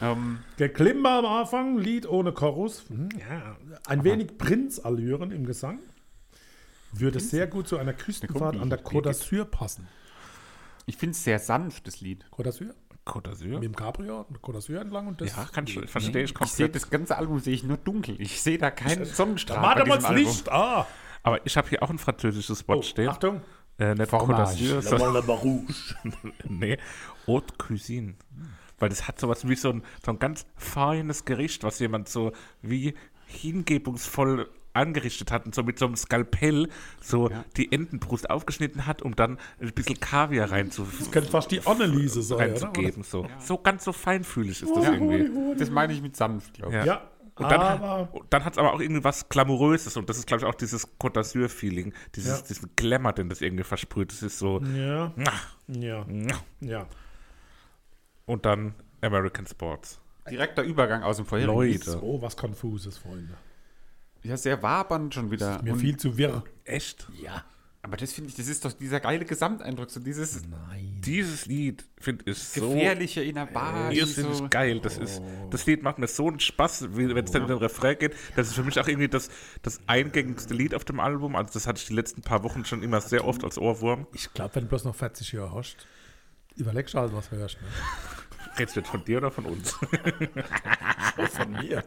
Ähm, Geklimper am Anfang, Lied ohne Chorus. Hm, ja. Ein wenig Prinzallüren im Gesang. Würde sehr gut zu einer Küstenfahrt an der Côte d'Azur passen. ich finde es sehr sanft, das Lied. Côte d'Azur? Côte d'Azur? Mit dem Cabrio, Côte d'Azur entlang und das. Ja, kann ich, verstehe ich Ich sehe komplett. das ganze Album sehe ich nur dunkel. Ich sehe da keinen Sonnenstrahl. Warte mal das Licht! Ah! Aber ich habe hier auch ein französisches Wort Oh, stehen. Achtung! Äh, nicht Fromage. Côte d'Azur, nee, Haute Cuisine. Weil das hat sowas wie so ein, so ein ganz feines Gericht, was jemand so wie hingebungsvoll angerichtet hat und so mit so einem Skalpell so Ja. die Entenbrust aufgeschnitten hat, um dann ein bisschen Kaviar reinzu Das könnte fast die Anneliese sein, oder? reinzugeben. So. so ganz so feinfühlig ist das Ja. irgendwie. Das meine ich mit sanft, glaube ich. Ja. Ja, Und dann, aber. dann hat es aber auch irgendwie was Glamouröses und das ist, glaube ich, auch dieses Côte d'Azur-Feeling, dieses, Ja. diesen Glamour, den das irgendwie versprüht. Das ist so, Ja, ach, ja, ach. ja. Und dann American Sports. Direkter Übergang aus dem vorherigen. Leute. Oh, was Konfuses, Freunde. Ja, sehr wabernd schon wieder. Mir Und- viel zu wirr. Echt? Ja. aber das finde ich, das ist doch dieser geile Gesamteindruck, so dieses Nein. Dieses Lied finde ich so gefährliche in der Bar. irrsinnig so. geil. Das, ist, das Lied macht mir so einen Spaß, wenn es dann in den Refrain geht. Das ist für mich auch irgendwie das, das eingängigste Lied auf dem Album. Also das hatte ich die letzten paar Wochen schon immer sehr oft als Ohrwurm. Ich glaube, wenn du bloß noch 40 Jahre hast, überlegst du halt, was hörst. Ne? Redest du jetzt von dir oder von uns? Von mir.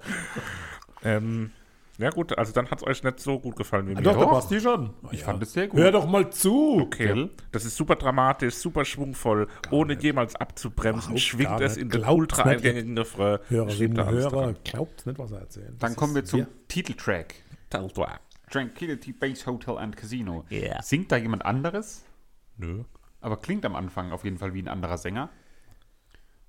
ähm, ja gut, also dann hat es euch nicht so gut gefallen wie mir. Doch, da Doch. passt die schon. Ich fand es sehr gut. Hör doch mal zu. Okay, Gell? das ist super dramatisch, super schwungvoll, ohne jemals abzubremsen, Überhaupt schwingt gar es nicht. in den Glaubt's ultra nicht, eingängigen Refrain. Hörer, daran. glaubt nicht, was er erzählt. Dann Das kommen wir zum Ja. Titeltrack. Talbois. Tranquility Base Hotel and Casino. Yeah. Singt da jemand anderes? Nö. Aber klingt am Anfang auf jeden Fall wie ein anderer Sänger.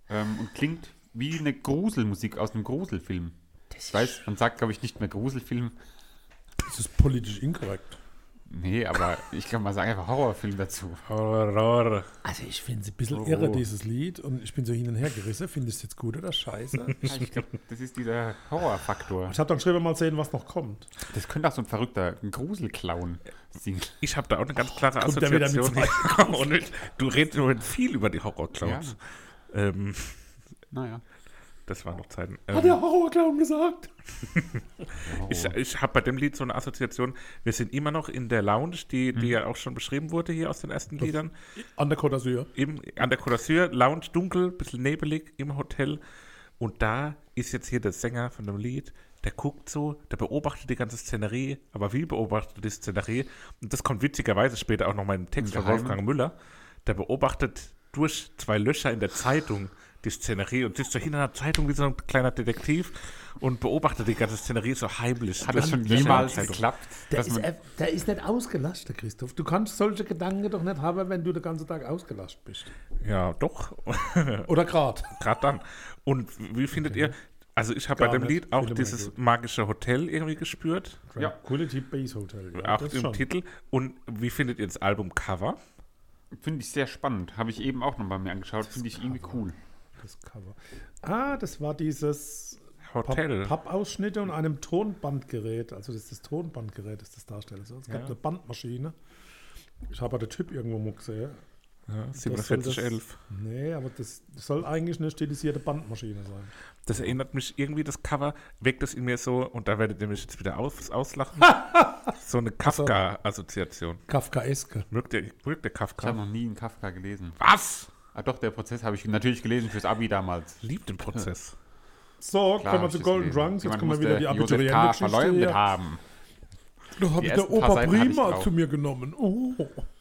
Ähm, und klingt wie eine Gruselmusik aus einem Gruselfilm. Ich weiß, man sagt, glaube ich, nicht mehr Gruselfilm. Das ist politisch inkorrekt. Nee, aber ich glaube, man sagt einfach Horrorfilm dazu. Horror. Also ich finde es ein bisschen Oh. irre, dieses Lied. Und ich bin so hin und her gerissen. Findest du jetzt gut oder scheiße? Ja, ich glaube, das ist dieser Horrorfaktor. ich habe dann geschrieben, mal sehen, was noch kommt. Das könnte auch so ein verrückter ein Gruselclown singen. Ich habe da auch eine ganz klare Kommt der wieder mit Assoziation. Du redest viel über die Horrorclowns. Ähm, Naja. Das waren noch Zeiten. Hat Ähm, der Horrorclown gesagt? ich ich habe bei dem Lied so eine Assoziation. Wir sind immer noch in der Lounge, die, die ja auch schon beschrieben wurde hier aus den ersten Liedern. An der Côte d'Azur. Im, an der Côte d'Azur, Lounge dunkel, bisschen nebelig im Hotel. Und da ist jetzt hier der Sänger von dem Lied, der guckt so, der beobachtet die ganze Szenerie. Aber wie beobachtet er die Szenerie? Und das kommt witzigerweise später auch nochmal im Text von. Wolfgang Müller. Der beobachtet durch zwei Löcher in der Zeitung die Szenerie und sitzt so hinter einer Zeitung wie so ein kleiner Detektiv und beobachtet die ganze Szenerie so heimlich. Hat das schon der jemals geklappt? Der ist, der ist nicht ausgelastet, Christoph. Du kannst solche Gedanken doch nicht haben, wenn du den ganzen Tag ausgelastet bist. Ja, doch. Oder gerade. Gerade dann. Und wie findet ihr, also ich habe bei dem. Lied auch dieses magische Hotel irgendwie gespürt, Ja. Quality Base Hotel. Ja, auch das im schon. Titel. Und wie findet ihr das Albumcover? Finde ich sehr spannend. Habe ich eben auch noch bei mir angeschaut. Finde ich irgendwie cool. Das Cover. Ah, das war dieses Hotel. Papp- Pappausschnitte und einem Tonbandgerät. Also das ist das Tonbandgerät, das das darstellt. Also es gab Ja. eine Bandmaschine. Ich habe den Typ irgendwo mal gesehen. Ja, Das soll das- 4711. Nee, aber das soll eigentlich eine stilisierte Bandmaschine sein. Das erinnert mich irgendwie, das Cover, weckt es in mir so, und da werdet ihr mich jetzt wieder aus, auslachen, so eine Kafka-Assoziation. Kafkaeske. Mögt ihr, mögt ihr Ich habe Kafka? noch nie einen Kafka gelesen. Was? Ah, doch, der Prozess habe ich natürlich gelesen fürs Abi damals. Liebt den Prozess. So, Klar, kommen wir zu Golden. Drunks. Jetzt kommen wir wieder die. Abiturientengeschichte. haben. Das habe ich der ich Prima zu mir genommen. Oh,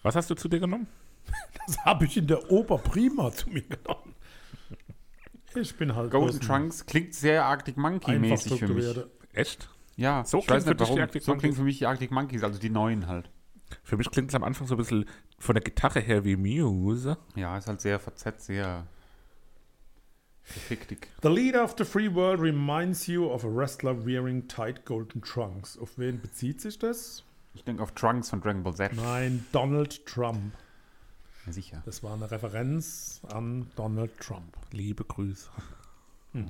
Was hast du zu dir genommen? das habe ich in der Opa Prima zu mir genommen. Ich bin halt Golden Trunks klingt sehr Arctic Monkey-mäßig für mich. Echt? Ja, So ich klingt weiß für nicht dich die warum. Arctic So klingt für mich die Arctic Monkeys, also die neuen halt. Für mich klingt es am Anfang so ein bisschen von der Gitarre her wie Muse. Ja, ist halt sehr verzerrt, sehr hektik. The leader of the free world reminds you of a wrestler wearing tight golden trunks. Auf wen bezieht sich das? Ich denke auf Trunks von Dragon Ball Z. Nein, Donald Trump. Ja, sicher. Das war eine Referenz an Donald Trump. Liebe Grüße.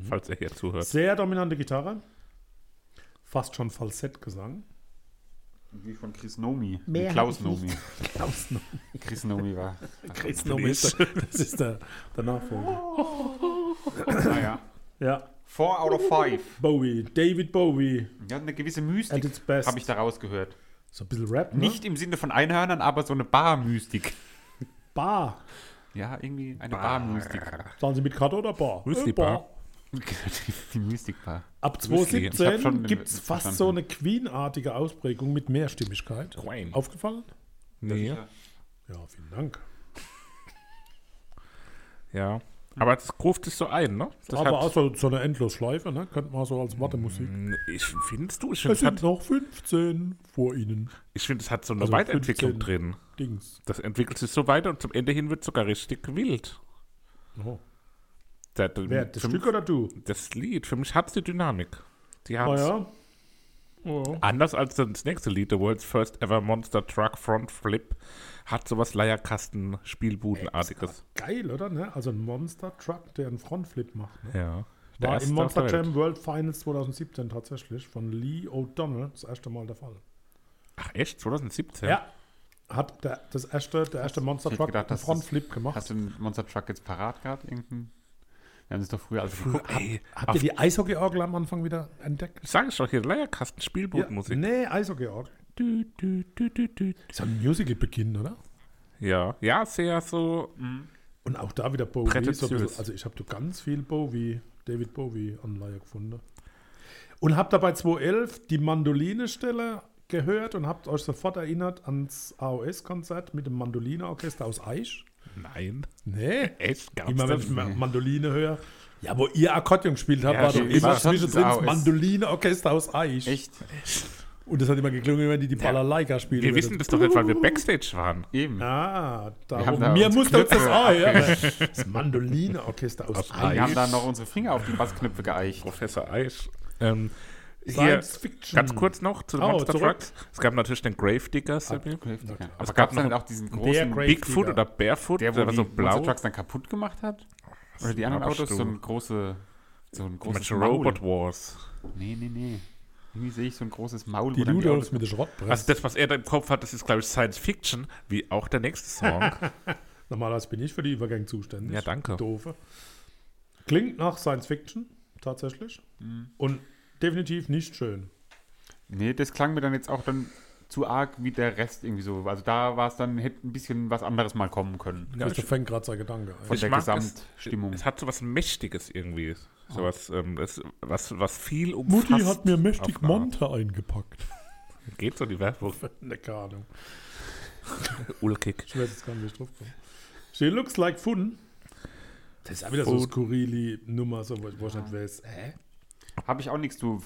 Falls er hier zuhört. Sehr dominante Gitarre. Fast schon Falsettgesang. Wie von Chris Nomi. Mehr Wie Klaus Nomi. Klaus Chris Nomi war. Chris Nomi ist der, das ist der, der Nachfolger. naja. Ja, Four out of five. Bowie, David Bowie Ja, eine gewisse at Mystik its best. habe ich daraus gehört. So ein bisschen Rap, ne? Nicht im Sinne von Einhörnern, aber so eine Bar-Mystik. Bar. Ja, irgendwie eine Bar-Mystik. Sagen Sie mit Karte oder Bar? Müsli Äh, Bar. Die Mystik-Bar. Ab Müsli. Ich hab 2017 schon gibt es fast verstanden. so eine Queen-artige Ausprägung mit Mehrstimmigkeit. Queen. Aufgefallen? Nee. Ja, vielen Dank. Ja. Aber das ruft sich so ein, ne? Das Aber hat- auch so, so eine Endlosschleife, ne? Könnte man so als Wartemusik. Ich findest du, ich Es finde, es sind hat, noch 15 vor Ihnen. ich find, es hat so eine Also Weiterentwicklung 15. drin. Dings. Das entwickelt sich so weiter und zum Ende hin wird sogar richtig wild. Oh. Der, Wer, das Stück oder du? Das Lied, für mich hat es die Dynamik. Die Ah hat's. ja. Oh. Anders als das nächste Lied, The World's First Ever Monster Truck Front Flip, hat sowas Leierkasten-Spielbudenartiges. Geil, oder? Ne? Also ein Monster-Truck, der einen Frontflip macht. Ne? Ja. Der War im Monster. Jam World Finals 2017 tatsächlich von Lee O'Donnell das erste Mal der Fall. Ach echt? 2017? Ja. Hat der, das erste, der erste Monster Truck gedacht, einen Frontflip gemacht. Hast du den Monster Truck jetzt parat gehabt? Irgendeinen? Wir haben es doch früher als Früher, ey, Habt ihr die Eishockey-Orgel am Anfang wieder entdeckt? sag ich doch hier, Ja, Leierkasten-Spielbudenmusik. nee, Eishockey-Orgel. Du, du, du, du, du. So ein Musical-Beginn, oder? Ja, ja, sehr so. Und auch da wieder Bowie. So bisschen, also ich habe da ganz viel Bowie, David Bowie-Anleihe gefunden. Und habt dabei 2011 die Mandoline-Stelle gehört und habt euch sofort erinnert ans AOS-Konzert mit dem Mandolineorchester aus Eich. Nein. Nee. Echt? Gab's Immer wenn ich Ma- Mandoline höre. Ja, wo ihr Akkordeon gespielt habt, Ja, war doch immer zwischendrin das AOS. Mandolineorchester aus Eich. Echt? Und das hat immer geklungen, wenn die die Balalaika spielen. Wir wissen das doch nicht, weil wir Backstage waren. Eben. Ah, haben darum. da Mir musste uns das auch, ja. Das Mandolineorchester aus, Aus Eich. Wir haben da noch unsere Finger auf die Bassknöpfe geeicht. Professor Eich. Ähm, hier, Science Fiction. ganz kurz noch zu den Oh, Monster zurück. Trucks. Es gab natürlich den Gravedigger, Sabine. Aber Es gab gab es dann noch auch diesen großen, Grave- Bigfoot oder Barefoot, der, wo der war die so Monster blau. Trucks dann kaputt gemacht hat? Oder die anderen Autos? So du- ein große, so ein großes Maul. Robot Wars. Nee, nee, nee. Irgendwie sehe ich so ein großes Maul, Die wo dann die Ludos Autos... mit der Schrottpresse. Also das, was er da im Kopf hat, das ist, glaube ich, Science Fiction, wie auch der nächste Song. Normalerweise bin ich für die Übergänge zuständig. Ja, danke. Doofe. Klingt nach Science Fiction, tatsächlich. Mhm. Und definitiv nicht schön. Nee, das klang mir dann jetzt auch dann zu arg wie der Rest irgendwie so. Also da war es dann, hätte ein bisschen was anderes mal kommen können. Ja, Christoph fängt gerade sein Gedanke ein. Von Ich der mag es- Gesamtstimmung. Es hat so was Mächtiges irgendwie. So was, ähm, das, was, was viel umfasst. Mutti hat mir mächtig. Monte eingepackt. Geht so die Werbung. Ne, keine Ahnung. Ulkig. Ich weiß jetzt gar nicht, wie ich drauf komme. She looks like fun. Das ist auch wieder so eine skurrile Nummer, so, wo ich, wo ich nicht weiß. Hä? Habe ich auch nichts zu.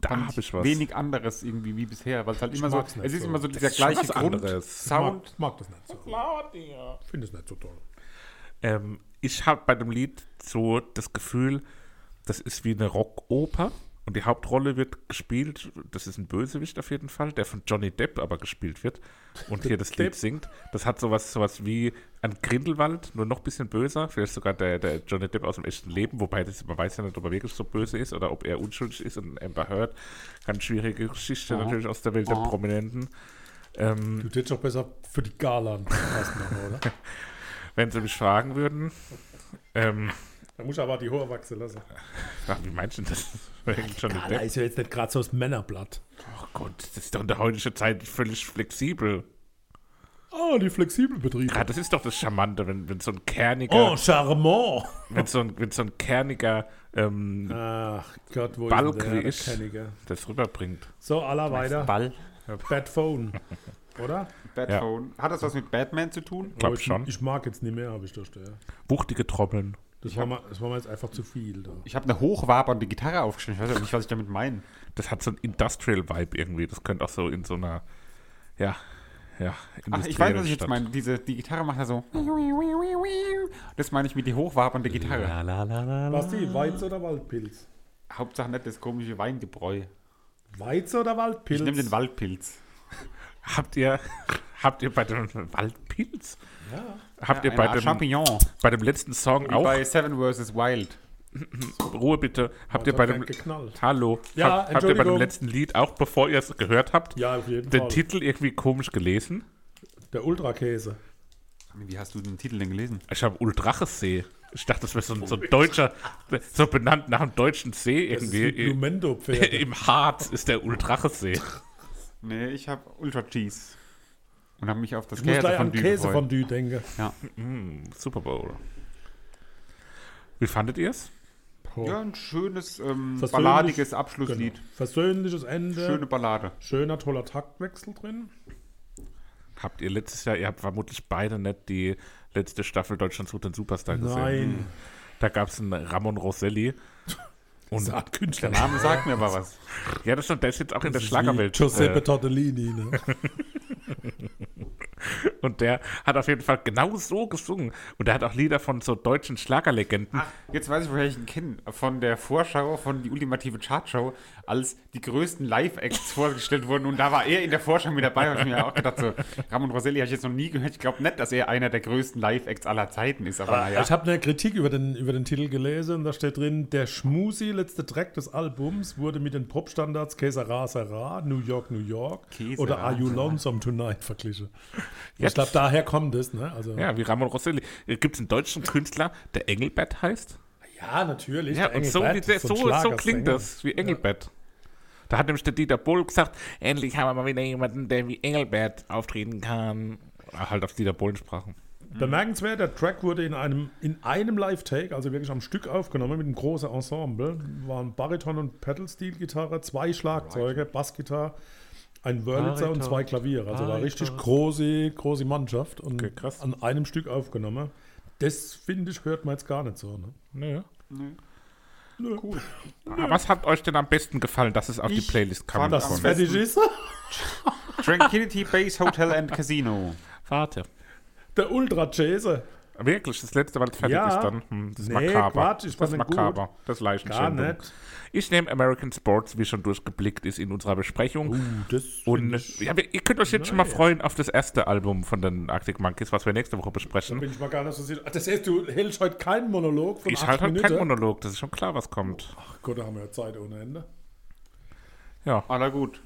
Da habe ich was. Wenig anderes irgendwie wie bisher, weil es halt Ich immer so, es ist so. immer so Das dieser gleiche. Grundsound. Ich mag das nicht so. Ich finde es nicht so toll. Ähm, ich habe bei dem Lied so das Gefühl, das ist wie eine Rockoper und die Hauptrolle wird gespielt, das ist ein Bösewicht auf jeden Fall, der von Johnny Depp aber gespielt wird und hier das. Lied singt. Das hat sowas, sowas wie ein Grindelwald, nur noch ein bisschen böser, vielleicht sogar der, der Johnny Depp aus dem echten Leben, wobei das, man weiß ja nicht, ob er wirklich so böse ist oder ob er unschuldig ist und Amber Heard, ganz schwierige Geschichte Aha. natürlich aus der Welt der Aha. Prominenten. Ähm, Du tätest doch besser für die Gala oder? wenn sie mich fragen würden, ähm, Da muss ich aber die Haare wachsen lassen. ach, wie meinst du denn das? Gala Depp? ist ja jetzt nicht gerade so das Männerblatt. Oh Gott, das ist doch in der heutigen Zeit völlig flexibel. Ah, die flexibel Betriebe. Ja, das ist doch das Charmante, wenn, wenn so ein kerniger, Oh, charmant. wenn so ein, wenn so ein kerniger ähm, Ach Gott, wo Balk ist der, der ich. Kenniger? das rüberbringt. So, aller weiter. Ball. Bad Phone. Oder? Bad Ja. Phone. Hat das was mit Batman zu tun? Glaub Oh, ich schon. Ich mag jetzt nicht mehr, habe ich das ja. Wuchtige Trommeln. Das war, mal, das war mir jetzt einfach zu viel. Da. Ich habe eine hochwabernde Gitarre aufgestellt. Ich weiß auch nicht, was ich damit meine. Das hat so ein Industrial-Vibe irgendwie. Das könnte auch so in so einer, ja, ja, Ach, ich weiß, was ich jetzt meine. Diese, die Gitarre macht ja so. Das meine ich mit die hochwabernde Gitarre. Basti, Weiz oder Waldpilz? Hauptsache nicht das komische Weingebräu. Weiz oder Waldpilz? Ich nehme den Waldpilz. Habt ihr, habt ihr bei dem Waldpilz? Ja. Habt ihr Eine bei Art dem, Champignon. bei dem letzten Song Wie auch, bei Seven vs. Wild. Ruhe bitte, habt ihr bei dem, geknallt. hallo, Ja, habt, habt ihr bei dem letzten Lied auch, bevor ihr es gehört habt, Ja, auf jeden den Fall. Titel irgendwie komisch gelesen? Der Ultrakäse. Wie hast du den Titel denn gelesen? Ich habe Uldrachessee. Ich dachte, das wäre so ein, so ein deutscher, so benannt nach einem deutschen See Das ist wie irgendwie. Blumendo-Pferde. Im Harz ist der Uldrachessee. Nee, ich habe Ultra Cheese. Und habe mich auf das Ich muss Käse gleich an von Käse von Dü denken. Ja. Mm, Super Bowl. Wie fandet ihr es? ja, ein schönes, ähm, balladiges Genau. Abschlusslied. Versöhnliches Ende. Schöne Ballade. Schöner, toller Taktwechsel drin. Habt ihr letztes Jahr, ihr habt vermutlich beide nicht die letzte Staffel Deutschland sucht den Superstar gesehen. Nein. Da gab es einen Ramon Rosselli. Und Saatkünstler. Der Name sagt mir aber was. ja, das stimmt, der ist jetzt auch in der Das Schlagerwelt. Giuseppe Äh, Tortellini. Ne? und der hat auf jeden Fall genau so gesungen. Und der hat auch Lieder von so deutschen Schlagerlegenden. Ach, jetzt weiß ich, woher ich ihn kenne. Von der Vorschau von die ultimative Chartshow, als die größten Live-Acts vorgestellt wurden. Und da war er in der Vorschau mit dabei. Und ich mir auch gedacht, so, Ramon Roselli habe ich jetzt noch nie gehört. Ich glaube nicht, dass er einer der größten Live-Acts aller Zeiten ist. Aber naja. Ich habe eine Kritik über den, über den Titel gelesen und da steht drin, der schmusi letzte Track des Albums wurde mit den Popstandards Kesara Sera, New York, New York Que oder Are You. Lonesome Tonight verglichen. Ich glaube, daher kommt es. Ne? Also, Ja, wie Ramon Rosselli. Gibt es einen deutschen Künstler, der Engelbert heißt? ja, natürlich. Ja, und so, der, so so, klingt das, wie Engelbert. Da hat nämlich der Dieter Bohl gesagt, endlich haben wir mal wieder jemanden, der wie Engelbert auftreten kann. Halt auf Dieter Bohlen-Sprachen. Bemerkenswert, der Track wurde in einem, in einem Live-Take, also wirklich am Stück aufgenommen, mit einem großen Ensemble. Waren Bariton- und Pedal-Steel-Gitarre, zwei Schlagzeuge, Bassgitarre, ein Wörlitzer und Bariton, zwei Klaviere. Also war Bariton. richtig große, große Mannschaft und Okay, krass. an einem Stück aufgenommen. Das, finde ich, hört man jetzt gar nicht so. Ne? Naja. Cool. Ah, Was hat euch denn am besten gefallen, dass es auf die Ich Playlist kam? fand Dass Am es davon? fertig ist. Tranquility Base Hotel and Casino. Warte. Der Ultra-Chaser. Wirklich, das letzte, weil es fertig Ja. ist dann. Hm, das ist Nee, makaber. Quatsch, ich das ist makaber. Das ist Gar Leichenschändung. nicht. Ich nehme American Sports, wie schon durchgeblickt ist in unserer Besprechung. Uh, das Und ja, wir- ihr könnt euch jetzt schon mal Nein. freuen auf das erste Album von den Arctic Monkeys, was wir nächste Woche da besprechen. bin ich mal gar nicht so sicher. Das heißt, du hältst heute keinen Monolog von Ich halte heute Minuten. keinen Monolog, das ist schon klar, was kommt. Ach Gott, da haben wir ja Zeit ohne Ende. Ja, Aller gut.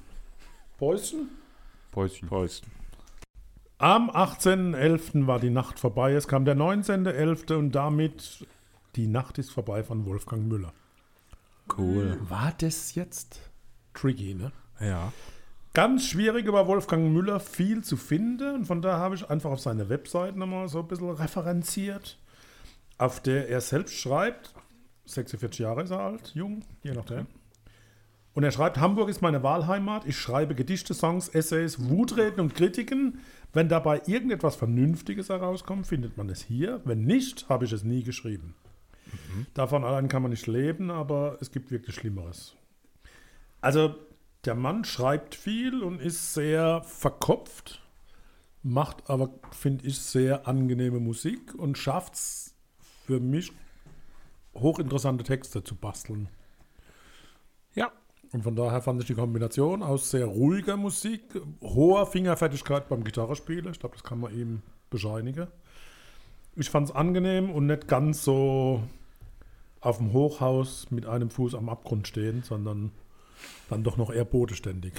Päuschen? Päuschen. Prost. Am 18.11. war die Nacht vorbei. Es kam der 19.11. und damit die Nacht ist vorbei von Wolfgang Müller. Cool. War das jetzt tricky, ne? Ja. Ganz schwierig über Wolfgang Müller viel zu finden und von da habe ich einfach auf seine Webseite nochmal so ein bisschen referenziert, auf der er selbst schreibt, 46 Jahre ist er alt, jung, je nachdem. Und er schreibt, Hamburg ist meine Wahlheimat, ich schreibe Gedichte, Songs, Essays, Wutreden und Kritiken. Wenn dabei irgendetwas Vernünftiges herauskommt, findet man es hier. Wenn nicht, habe ich es nie geschrieben. Davon allein kann man nicht leben, aber es gibt wirklich Schlimmeres. Also, der Mann schreibt viel und ist sehr verkopft, macht aber, finde ich, sehr angenehme Musik und schafft es für mich, hochinteressante Texte zu basteln. Und von daher fand ich die Kombination aus sehr ruhiger Musik, hoher Fingerfertigkeit beim Gitarrespielen, ich glaube, das kann man ihm bescheinigen. Ich fand es angenehm und nicht ganz so auf dem Hochhaus mit einem Fuß am Abgrund stehen, sondern dann doch noch eher bodenständig.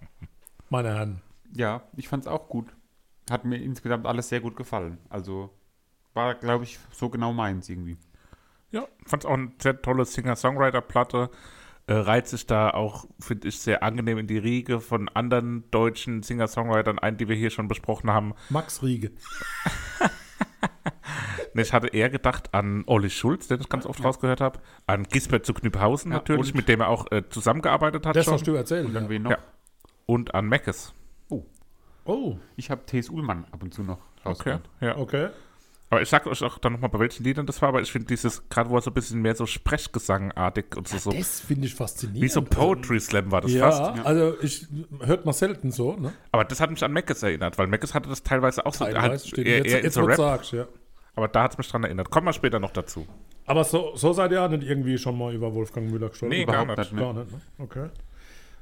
Meine Herren. Ja, ich fand's auch gut. Hat mir insgesamt alles sehr gut gefallen. Also war, glaube ich, so genau meins irgendwie. Ja, fand es auch eine sehr tolle Singer-Songwriter-Platte. Äh, reiht sich da auch, finde ich, sehr angenehm in die Riege von anderen deutschen Singer-Songwritern ein, die wir hier schon besprochen haben. Max Riege. Ne, Ich hatte eher gedacht an Olli Schulz, den ich ganz oft rausgehört habe, an Gisbert zu Knüpphausen Ja, natürlich, mit dem er auch äh, zusammengearbeitet hat Das schon. hast du erzählt. Und dann Ja. wen noch? Ja. und an Meckes. Oh, Ich habe T.S. Ullmann ab und zu noch Okay, rausgehört. ja. okay. Aber ich sag euch auch dann nochmal, bei welchen Liedern das war, aber ich finde dieses, gerade wo er so ein bisschen mehr so Sprechgesangartig und so, so Das finde ich faszinierend. wie so Poetry Slam war das ja, fast. also ich hört man selten so, ne? Aber das hat mich an Meckes erinnert, weil Meckes hatte das teilweise auch so, Teilweise halt steht eher, jetzt, eher jetzt so Rap, sagst, ja. aber da hat es mich dran erinnert. Kommen wir später noch dazu. Aber so, so seid ihr ja nicht irgendwie schon mal über Wolfgang Müller gestolpert? Nee, gar Überhaupt nicht. nicht. Gar nicht, ne? Okay.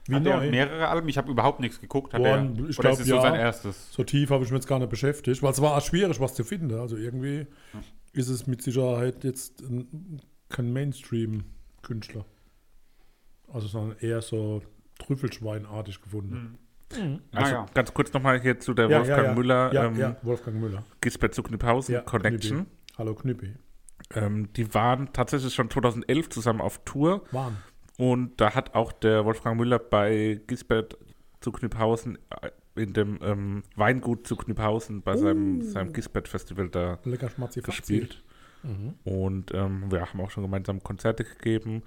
Wie Hat er neu? mehrere Alben? Ich habe überhaupt nichts geguckt. Hat Boah, er, ich oder glaub, ist es so ja. sein erstes? So tief habe ich mich jetzt gar nicht beschäftigt, weil es war auch schwierig, was zu finden. Also irgendwie ist es mit Sicherheit jetzt ein, kein Mainstream-Künstler. Also sondern eher so Trüffelschweinartig gefunden. Also Naja. ganz kurz nochmal hier zu der Ja, Wolfgang ja, ja. Müller Ja, ähm, ja, Wolfgang Müller. Gisbert zu Kniphausen Ja, Connection. Knüppi. Hallo Knüppi. Ähm, die waren tatsächlich schon 2011 zusammen auf Tour Waren. Und da hat auch der Wolfgang Müller bei Gisbert zu Kniphausen äh, in dem ähm, Weingut zu Kniphausen bei seinem, seinem Gisbert-Festival da Lecker schmatzi gespielt. Und ähm, wir haben auch schon gemeinsam Konzerte gegeben,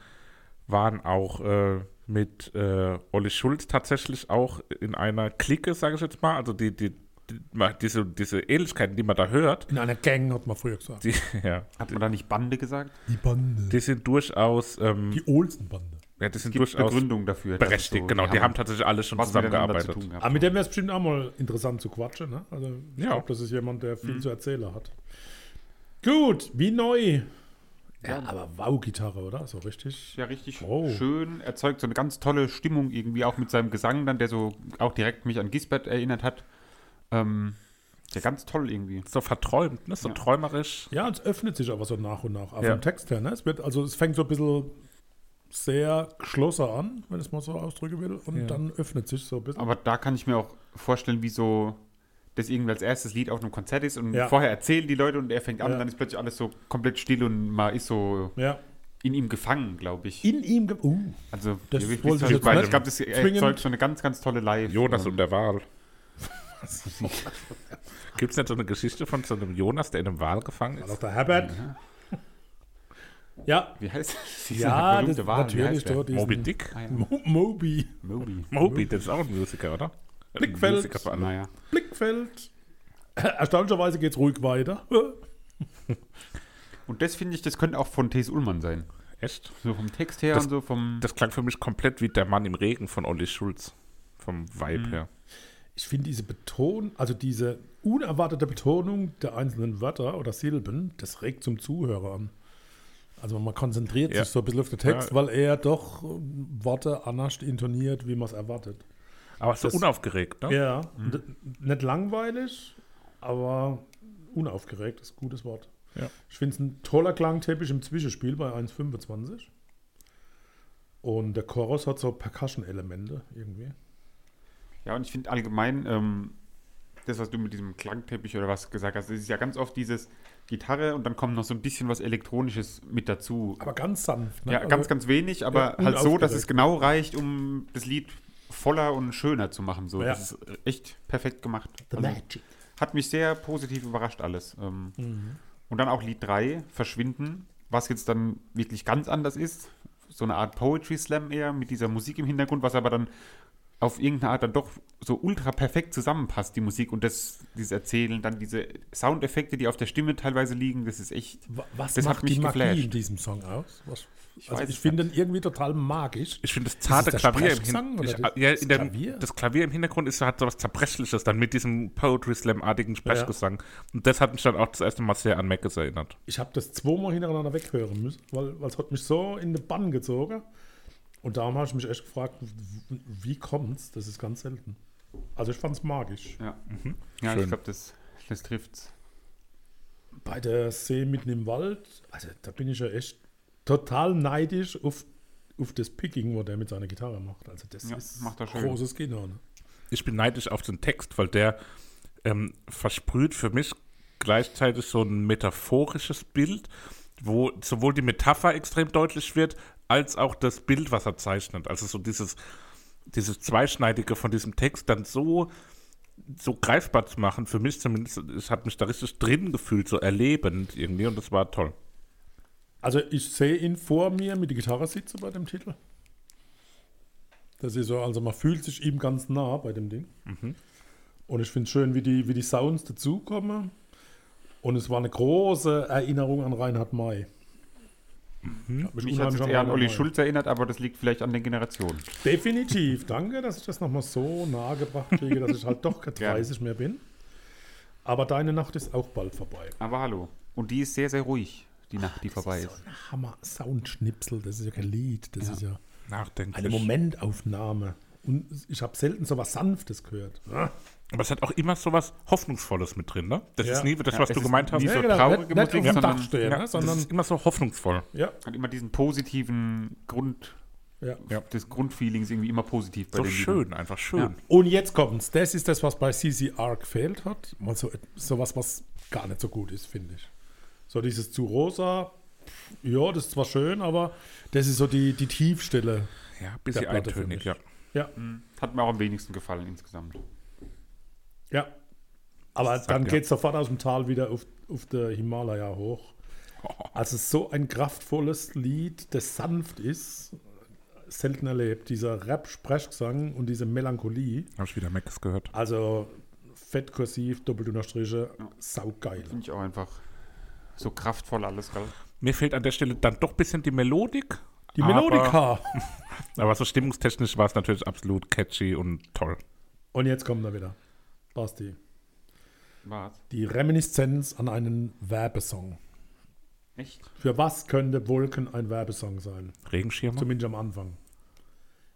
waren auch äh, mit äh, Olli Schulz tatsächlich auch in einer Clique, sage ich jetzt mal. Also die, die, die diese, diese Ähnlichkeiten, die man da hört, In einer Gang, hat man früher gesagt. die, ja, Hat man da nicht Bande gesagt? Die Bande. die sind durchaus, ähm, Die Olsen-Bande. Ja, die sind Es gibt durchaus Begründung dafür. berechtigt, so- genau. Die haben tatsächlich alle schon zusammengearbeitet. zu. Aber mit dem wäre es bestimmt auch mal interessant zu quatschen. Ne? Also ich Ja. glaube, das ist jemand, der viel zu erzählen hat. Gut, wie neu. Ja, aber Wow-Gitarre, oder? So richtig. Ja, richtig Oh. schön. Erzeugt so eine ganz tolle Stimmung irgendwie, auch mit seinem Gesang dann, der so auch direkt mich an Gisbert erinnert hat. Ähm, ja, ganz toll irgendwie. So verträumt, ne? so Ja. träumerisch. Ja, es öffnet sich aber so nach und nach. Auch Ja. vom Text her. Ne? Es, wird, also es fängt so ein bisschen sehr geschlossen an, wenn ich es mal so ausdrücken will. Und Ja. dann öffnet sich so ein bisschen. Aber da kann ich mir auch vorstellen, wie so das irgendwie als erstes Lied auf einem Konzert ist und Ja. vorher erzählen die Leute und er fängt an Ja. und dann ist plötzlich alles so komplett still und man ist so ja. in ihm gefangen, glaube ich. In ihm. ge- Uh, Also, Das wie wollte ich ich jetzt ich glaube, das erzeugt so eine ganz, ganz tolle Live. Jonas und der Wal. Gibt es nicht so eine Geschichte von so einem Jonas, der in einem Wal gefangen war ist? doch der Herbert. Ja, Wie heißt das? ja, das, wie natürlich diesen- Moby Dick? Ah, ja. Mo Moby. Moby. Moby, das ist auch ein Musiker, oder? Blickfeld. Musiker. Naja. Blickfeld. Erstaunlicherweise geht es ruhig weiter. Und das finde ich, das könnte auch von T.S. Ullmann sein. Echt? So vom Text her Das- und so vom. Das klang für mich komplett wie der Mann im Regen von Olli Schulz. Vom Vibe her. Ich finde diese Beton, also diese unerwartete Betonung der einzelnen Wörter oder Silben, das regt zum Zuhörer an. Also man konzentriert Ja. sich so ein bisschen auf den Text, Ja. weil er doch Worte anders intoniert, wie man es erwartet. Aber so unaufgeregt, ne? Ja, d- nicht langweilig, aber unaufgeregt ist ein gutes Wort. Ja. Ich finde es ein toller Klangteppich im Zwischenspiel bei 1,25. Und der Chorus hat so Percussion-Elemente irgendwie. Ja, und ich finde allgemein, ähm, das, was du mit diesem Klangteppich oder was gesagt hast, ist ja ganz oft dieses Gitarre und dann kommt noch so ein bisschen was Elektronisches mit dazu. Aber ganz sanft. Ne? ja, ganz, Also- ganz wenig, aber Ja, halt so, dass es genau reicht, um das Lied voller und schöner zu machen. So. Ja. Das ist echt perfekt gemacht. The Also, Magic. hat mich sehr positiv überrascht alles. Ähm, Mhm. Und dann auch Lied 3, Verschwinden, was jetzt dann wirklich ganz anders ist. So eine Art Poetry Slam eher mit dieser Musik im Hintergrund, was aber dann auf irgendeine Art dann doch so ultra perfekt zusammenpasst, die Musik und das, dieses Erzählen, dann diese Soundeffekte, die auf der Stimme teilweise liegen, das ist echt. Wa- Was Das hat macht mich die Magie geflasht. in diesem Song aus? Was, Ich also ich finde ihn irgendwie total magisch. Ich finde das zarte der Klavier im Hintergrund. oder Ja, das Klavier? das Klavier im Hintergrund ist so, hat so was Zerbrechliches dann mit diesem Poetry Slam-artigen Sprechgesang. Und das hat mich dann auch das erste Mal sehr an Mackes erinnert. Ich habe das zweimal hintereinander weghören müssen, weil weil es hat mich so in den Bann gezogen. Und darum habe ich mich echt gefragt, wie kommt's? Das ist ganz selten. Also ich fand es magisch. Ja, ja Schön. ich glaube, das, das trifft's. Bei der See mitten im Wald, also da bin ich ja echt total neidisch auf, auf das Picking, was der mit seiner Gitarre macht. Also das Ja, ist macht er schön. großes Kino. Ne? Ich bin neidisch auf den Text, weil der ähm, versprüht für mich gleichzeitig so ein metaphorisches Bild, wo sowohl die Metapher extrem deutlich wird, als auch das Bild, was er zeichnet. Also so dieses, dieses Zweischneidige von diesem Text dann so, so greifbar zu machen, für mich zumindest, es hat mich da richtig drin gefühlt, so erlebend irgendwie und das war toll. Also ich sehe ihn vor mir mit der Gitarre sitzen bei dem Titel. Das ist so, also man fühlt sich ihm ganz nah bei dem Ding. Mhm. Und ich finde es schön, wie die, wie die Sounds dazukommen. Und es war eine große Erinnerung an Reinhard May. Hat Mich hat es eher an Olli. Schulz erinnert, aber das liegt vielleicht an den Generationen. Definitiv. Danke, dass ich das nochmal so nahe gebracht kriege, dass ich halt doch keine Gerne. 30 mehr bin. Aber deine Nacht ist auch bald vorbei. Aber hallo. Und die ist sehr, sehr ruhig, die Nacht, die vorbei das ist. ist so ein Hammer-Soundschnipsel. Das ist ja kein Lied. Das Ja. ist ja Nachdenklich. eine Momentaufnahme. Und ich habe selten so was Sanftes gehört. Ah. Aber es hat auch immer so was Hoffnungsvolles mit drin, ne? Das Ja. ist nie das, Ja, was du gemeint hast. nie Ja, so genau. traurige nicht, nicht Musik, sondern- stehen, Ja, ne? das sondern ist immer so hoffnungsvoll. ja, Hat immer diesen positiven Grund, ja. Ja. des Grundfeelings irgendwie immer positiv bei So den Liedern. schön, einfach schön. Ja. Und jetzt kommt's. Das ist das, was bei CCR gefehlt hat. Mal so, sowas, was gar nicht so gut ist, finde ich. So dieses zu rosa, pff, ja, das ist zwar schön, aber das ist so die, die Tiefstelle. Ja, ein bisschen eintönig, mich. ja. Ja, Mhm. Hat mir auch am wenigsten gefallen insgesamt. ja. Aber Das dann ja. geht's sofort aus dem Tal wieder auf, auf der Himalaya hoch. Also so ein kraftvolles Lied, das sanft ist, selten erlebt. Dieser Rap-Sprechgesang und diese Melancholie. Habe ich wieder Max gehört. Also fett kursiv, doppelt unterstriche, saugeil. Finde ich auch einfach so kraftvoll alles, gell? Mir fehlt an der Stelle dann doch ein bisschen die Melodik. Die aber- Melodika. Aber so stimmungstechnisch war es natürlich absolut catchy und toll. Und jetzt kommt er wieder. Basti. Was? Die Reminiszenz an einen Werbesong. Echt? Für was könnte Wolken ein Werbesong sein? Regenschirme? Zumindest am Anfang.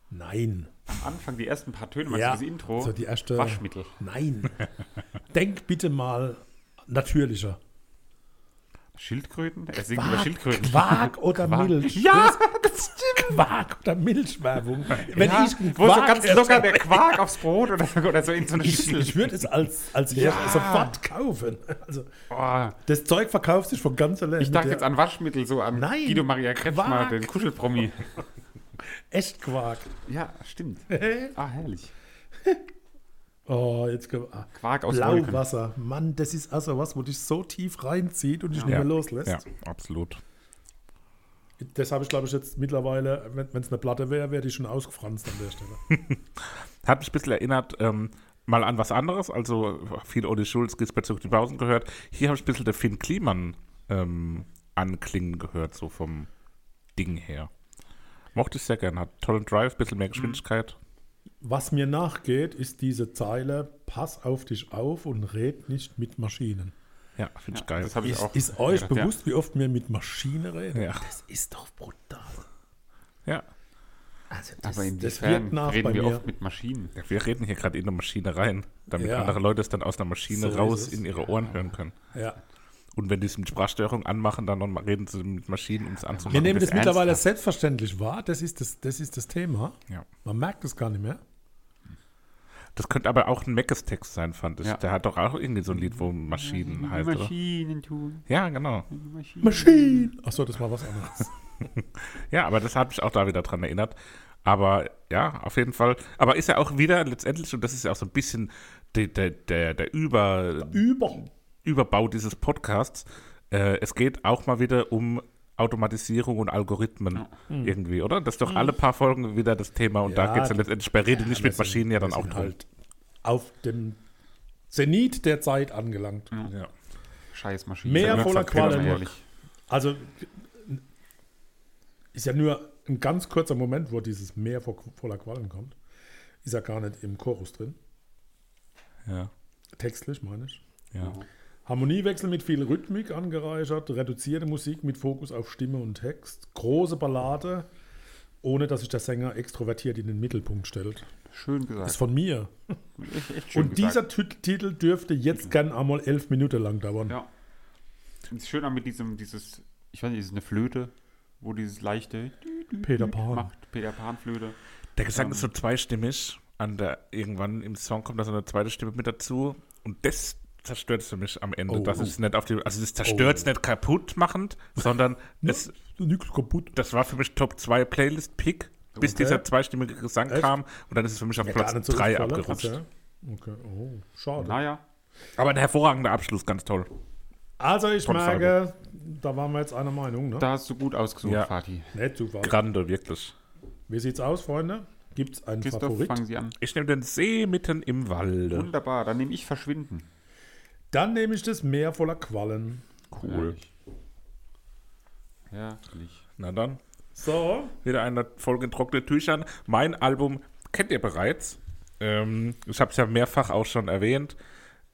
Nein. Am Anfang die ersten paar Töne, meinst Ja, du das Intro? so die erste- Waschmittel. Nein. Denk bitte mal natürlicher. Schildkröten? Er singt über Schildkröten. Quark oder Quark. Milch? Ja, das stimmt. Quark oder Milchwerbung. Wenn ja, ich einen wo so Quark ganz locker der Quark aufs Brot oder so, oder so in so eine Ich, Schüssel. ich würde es als, als Ja. sofort kaufen. Also, Oh, das Zeug verkauft sich von ganz allein. ich dachte jetzt an Waschmittel, so an Nein, Guido Maria Kretschmer, Quark. den Kuschelpromi. Echt Quark. Ja, stimmt. Ah, herrlich. Oh, jetzt kommt ah, Quark aus Wolken. Blauwasser. Mann, das ist also was, wo dich so tief reinzieht und dich nicht Ja. mehr loslässt. Ja, absolut. Das habe ich, glaube ich, jetzt mittlerweile, wenn es eine Platte wäre, wäre die schon ausgefranst an der Stelle. Hat mich ein bisschen erinnert, ähm, mal an was anderes. Also viel Olli Schulz, Gisbert Zug die Pausen gehört. Hier habe ich ein bisschen der Finn Kliman ähm, anklingen gehört, so vom Ding her. Mochte ich sehr gern. Hat tollen Drive, bisschen mehr Geschwindigkeit. Was mir nachgeht, ist diese Zeile: Pass auf dich auf und red nicht mit Maschinen. Ja, finde ich Ja, geil. das ich Ist, auch. ist euch gedacht, bewusst, wie oft wir mit Maschine reden? Ja. Das ist doch brutal. Ja. Also Ja. das, Aber das inwiefern wirkt nach bei reden wir mir. oft mit Maschinen? ja. Wir reden hier gerade in eine Maschine rein, damit Ja. andere Leute es dann aus einer Maschine So raus in ihre Ohren hören können. Ja. Und wenn die es mit Sprachstörung anmachen, dann noch mal reden sie mit Maschinen, um es anzumachen. Wir nehmen das, das mittlerweile ernsthaft. selbstverständlich wahr. Das ist das, das ist das Thema. Ja. Man merkt es gar nicht mehr. Das könnte aber auch ein Meckes-Text sein, fand ich. Ja. Der hat doch auch irgendwie so ein Lied, wo Maschinen heißt, oder? Maschinen tun. Ja, genau. Maschinen. Maschine! Achso, das war was anderes. Ja, aber das habe ich auch da wieder dran erinnert. Aber ja, auf jeden Fall. Aber ist ja auch wieder letztendlich, und das ist ja auch so ein bisschen der, der, der, der Über, Über. Überbau dieses Podcasts, äh, es geht auch mal wieder um Automatisierung und Algorithmen irgendwie, oder? Das ist doch alle paar Folgen wieder das Thema und da Ja, geht es ja letztendlich bei Rede nicht wir mit Maschinen ja dann auch drum. halt auf dem Zenit der Zeit angelangt. Ja. Scheiß Maschinen. Mehr Ja, voller Qualen. Also ist ja nur ein ganz kurzer Moment, wo dieses Meer vo- voller Quallen kommt. Ist ja gar nicht im Chorus drin. Ja. Textlich meine ich. Ja. Harmoniewechsel mit viel Rhythmik angereichert, reduzierte Musik mit Fokus auf Stimme und Text, große Ballade, ohne dass sich der Sänger extrovertiert in den Mittelpunkt stellt. Schön Das ist gesagt. von mir. Echt, echt schön Und gesagt. dieser Tut- Titel dürfte jetzt gern einmal elf Minuten lang dauern. Ja. Ist schön auch mit diesem, dieses, ich weiß nicht, ist es eine Flöte, wo dieses leichte Peter Pan. macht, Peter Pan Flöte. Der Gesang ist so zweistimmig. An der, irgendwann im Song kommt da so eine zweite Stimme mit dazu. Und das zerstört es für mich am Ende. Oh. das ist nicht auf die, also das zerstört es Oh. nicht kaputt machend, sondern es, Nix kaputt. das war für mich Top 2 Playlist-Pick, bis Okay. dieser zweistimmige Gesang Echt? kam. Und dann ist es für mich auf Ja, Platz gar nicht so 3 voller abgerutscht. Ja. Okay, oh, schade. Naja, Aber ein hervorragender Abschluss, ganz toll. Also ich Tolles merke, da waren wir jetzt einer Meinung, ne? da hast du gut ausgesucht, Ja. Fatih. Nicht super. Grande, wirklich. Wie sieht's aus, Freunde? Gibt es einen Christoph, Favorit? fangen Sie an. Ich nehme den See mitten im Walde. Wunderbar, dann nehme ich Verschwinden. Dann nehme ich das Meer voller Quallen. Cool. Herrlich. Na dann, So, wieder eine Folge in trockenen Tüchern. Mein Album kennt ihr bereits. Ähm, ich habe es ja mehrfach auch schon erwähnt.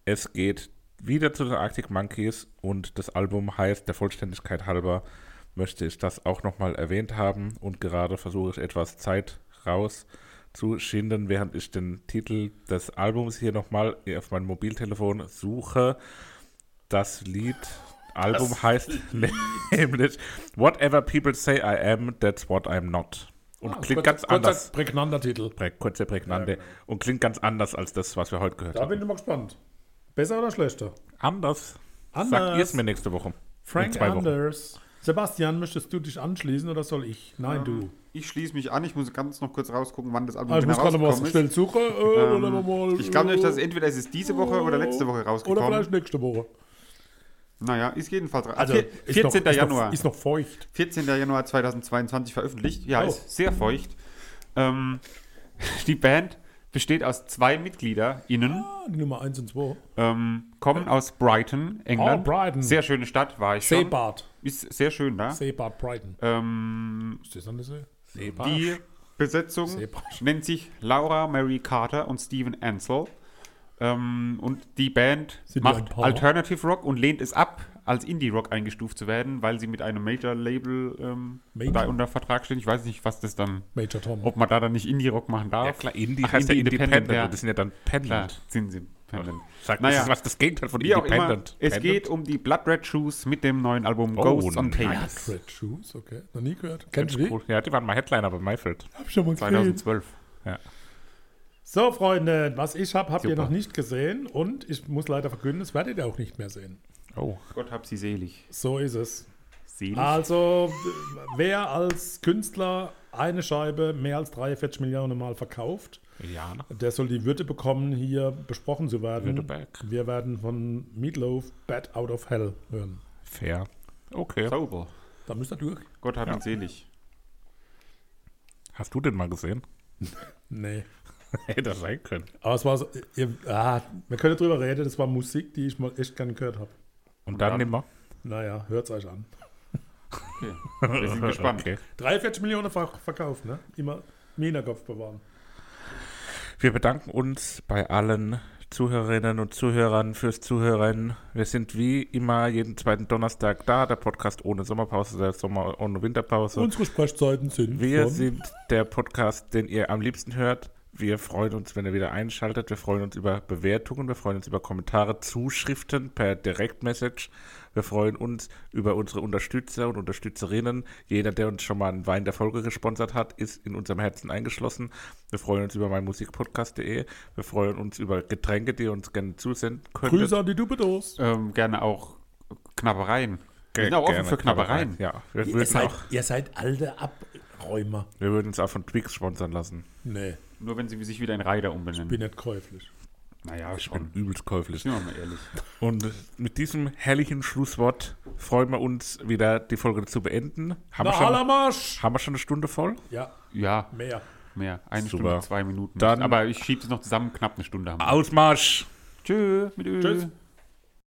Es geht wieder zu den Arctic Monkeys und das Album heißt, der Vollständigkeit halber, möchte ich das auch nochmal erwähnt haben und gerade versuche ich etwas Zeit rauszuschinden, während ich den Titel des Albums hier nochmal auf meinem Mobiltelefon suche. Das Lied, Album heißt nämlich Whatever People Say I Am, That's What I'm Not. Und klingt kurz- ganz kurzer, anders. prägnanter Titel. Prä kurze Prägnante. Und klingt ganz anders als das, was wir heute gehört Da haben. bin ich mal gespannt. Besser oder schlechter? Anders. Anders. Sagt ihr es mir nächste Woche. Frank in zwei Wochen. Sebastian, möchtest du dich anschließen oder soll ich? Nein, du. Ich schließe mich an, ich muss ganz noch kurz rausgucken, wann das Album ich genau muss gerade mal was rausgekommen schnell ist. suchen. Äh, Ähm, mal, ich glaube nicht, dass es entweder ist es diese Woche oder letzte Woche Oder rausgekommen. vielleicht nächste Woche. Naja, ist jedenfalls Also, ist 14. noch, ist Januar. Noch, ist noch feucht. 14. Januar 2022 veröffentlicht. Ja, Oh. ist sehr feucht. Ähm, die Band besteht aus zwei MitgliederInnen, Ah, die Nummer 1 und 2. ähm, kommen aus Brighton, England. Oh, Brighton. Sehr schöne Stadt, war ich schon. Seebad. Ist sehr schön da. Seebad Brighton. Ähm, Ist das der See? die Besetzung Seebarsch. nennt sich Laura Mary Carter und Stephen Ansel. Ähm, und die Band Sind die macht Paar? Alternative Rock und lehnt es ab, als Indie-Rock eingestuft zu werden, weil sie mit einem Major-Label ähm, Major? unter Vertrag stehen. Ich weiß nicht, was das dann, Major Tom. ob man da dann nicht Indie-Rock machen darf. Ja klar, Indie Ach, heißt ja Independent. Independent, ja. Das sind ja dann Klar, Pendant. sind sie. Pendant. Sagt, Naja. das ist was das Gegenteil von Wie auch immer, Independent. es Pendant? geht um die Blood Red Shoes mit dem neuen Album Oh, Ghosts on nice. Tapes. Red Shoes, okay. Noch nie gehört. Kennst du cool. Ja, die waren mal Headliner bei Mayfield. Hab ich schon mal gesehen. 2012. So, Freunde, was ich habe, habt ihr Super. noch nicht gesehen. Und ich muss leider verkünden, das werdet ihr auch nicht mehr sehen. Oh. Gott hab sie selig. So ist es. Selig? Also, wer als Künstler eine Scheibe mehr als 43 Millionen Mal verkauft, Ja, ne? der soll die Würde bekommen, hier besprochen zu werden. Württemberg. Wir werden von Meatloaf Bad Out of Hell hören. Fair. Okay. Sauber. Da müsst ihr durch. Gott hab Ja. ihn selig. Hast du den mal gesehen? Nee. Hätte das sein können. Aber es war so, ihr, ah, wir können drüber reden, das war Musik, die ich mal echt gern gehört habe. Und dann dann? nimmer. Naja, hört es euch an. Okay. Wir sind gespannt. Okay. 43 Millionen ver verkauft, ne? Immer im Hinterkopf bewahren. Wir bedanken uns bei allen Zuhörerinnen und Zuhörern fürs Zuhören. Wir sind wie immer jeden zweiten Donnerstag da. Der Podcast ohne Sommerpause, der Sommer ohne Winterpause. Unsere Sprechzeiten sind Wir von sind der Podcast, den ihr am liebsten hört. Wir freuen uns, wenn ihr wieder einschaltet. Wir freuen uns über Bewertungen. Wir freuen uns über Kommentare, Zuschriften per Direktmessage. Wir freuen uns über unsere Unterstützer und Unterstützerinnen. Jeder, der uns schon mal einen Wein der Folge gesponsert hat, ist in unserem Herzen eingeschlossen. Wir freuen uns über meinmusikpodcast.de. Wir freuen uns über Getränke, die ihr uns gerne zusenden könnt. Grüße an die Dubedos. Ähm, gerne auch Knabbereien. Ge- auch offen gerne für Knabbereien. Ja, wir Ihr würden, seid, auch, ihr seid alte Abräumer. wir würden uns auch von Twix sponsern lassen. Nee, Nur wenn sie sich wieder in Reider umbenennen. bin nicht käuflich. Naja, Ich bin schon. übelst käuflich. Sind wir mal ehrlich. Und mit diesem herrlichen Schlusswort freuen wir uns wieder, die Folge zu beenden. Haben, wir Na, schon, Alamarsch! haben wir schon eine Stunde voll? Ja, Ja, mehr. mehr. Eine Super. Stunde, zwei Minuten. Dann- Aber ich schiebe es noch zusammen, knapp eine Stunde haben wir. Ausmarsch! Tschö. Tschüss.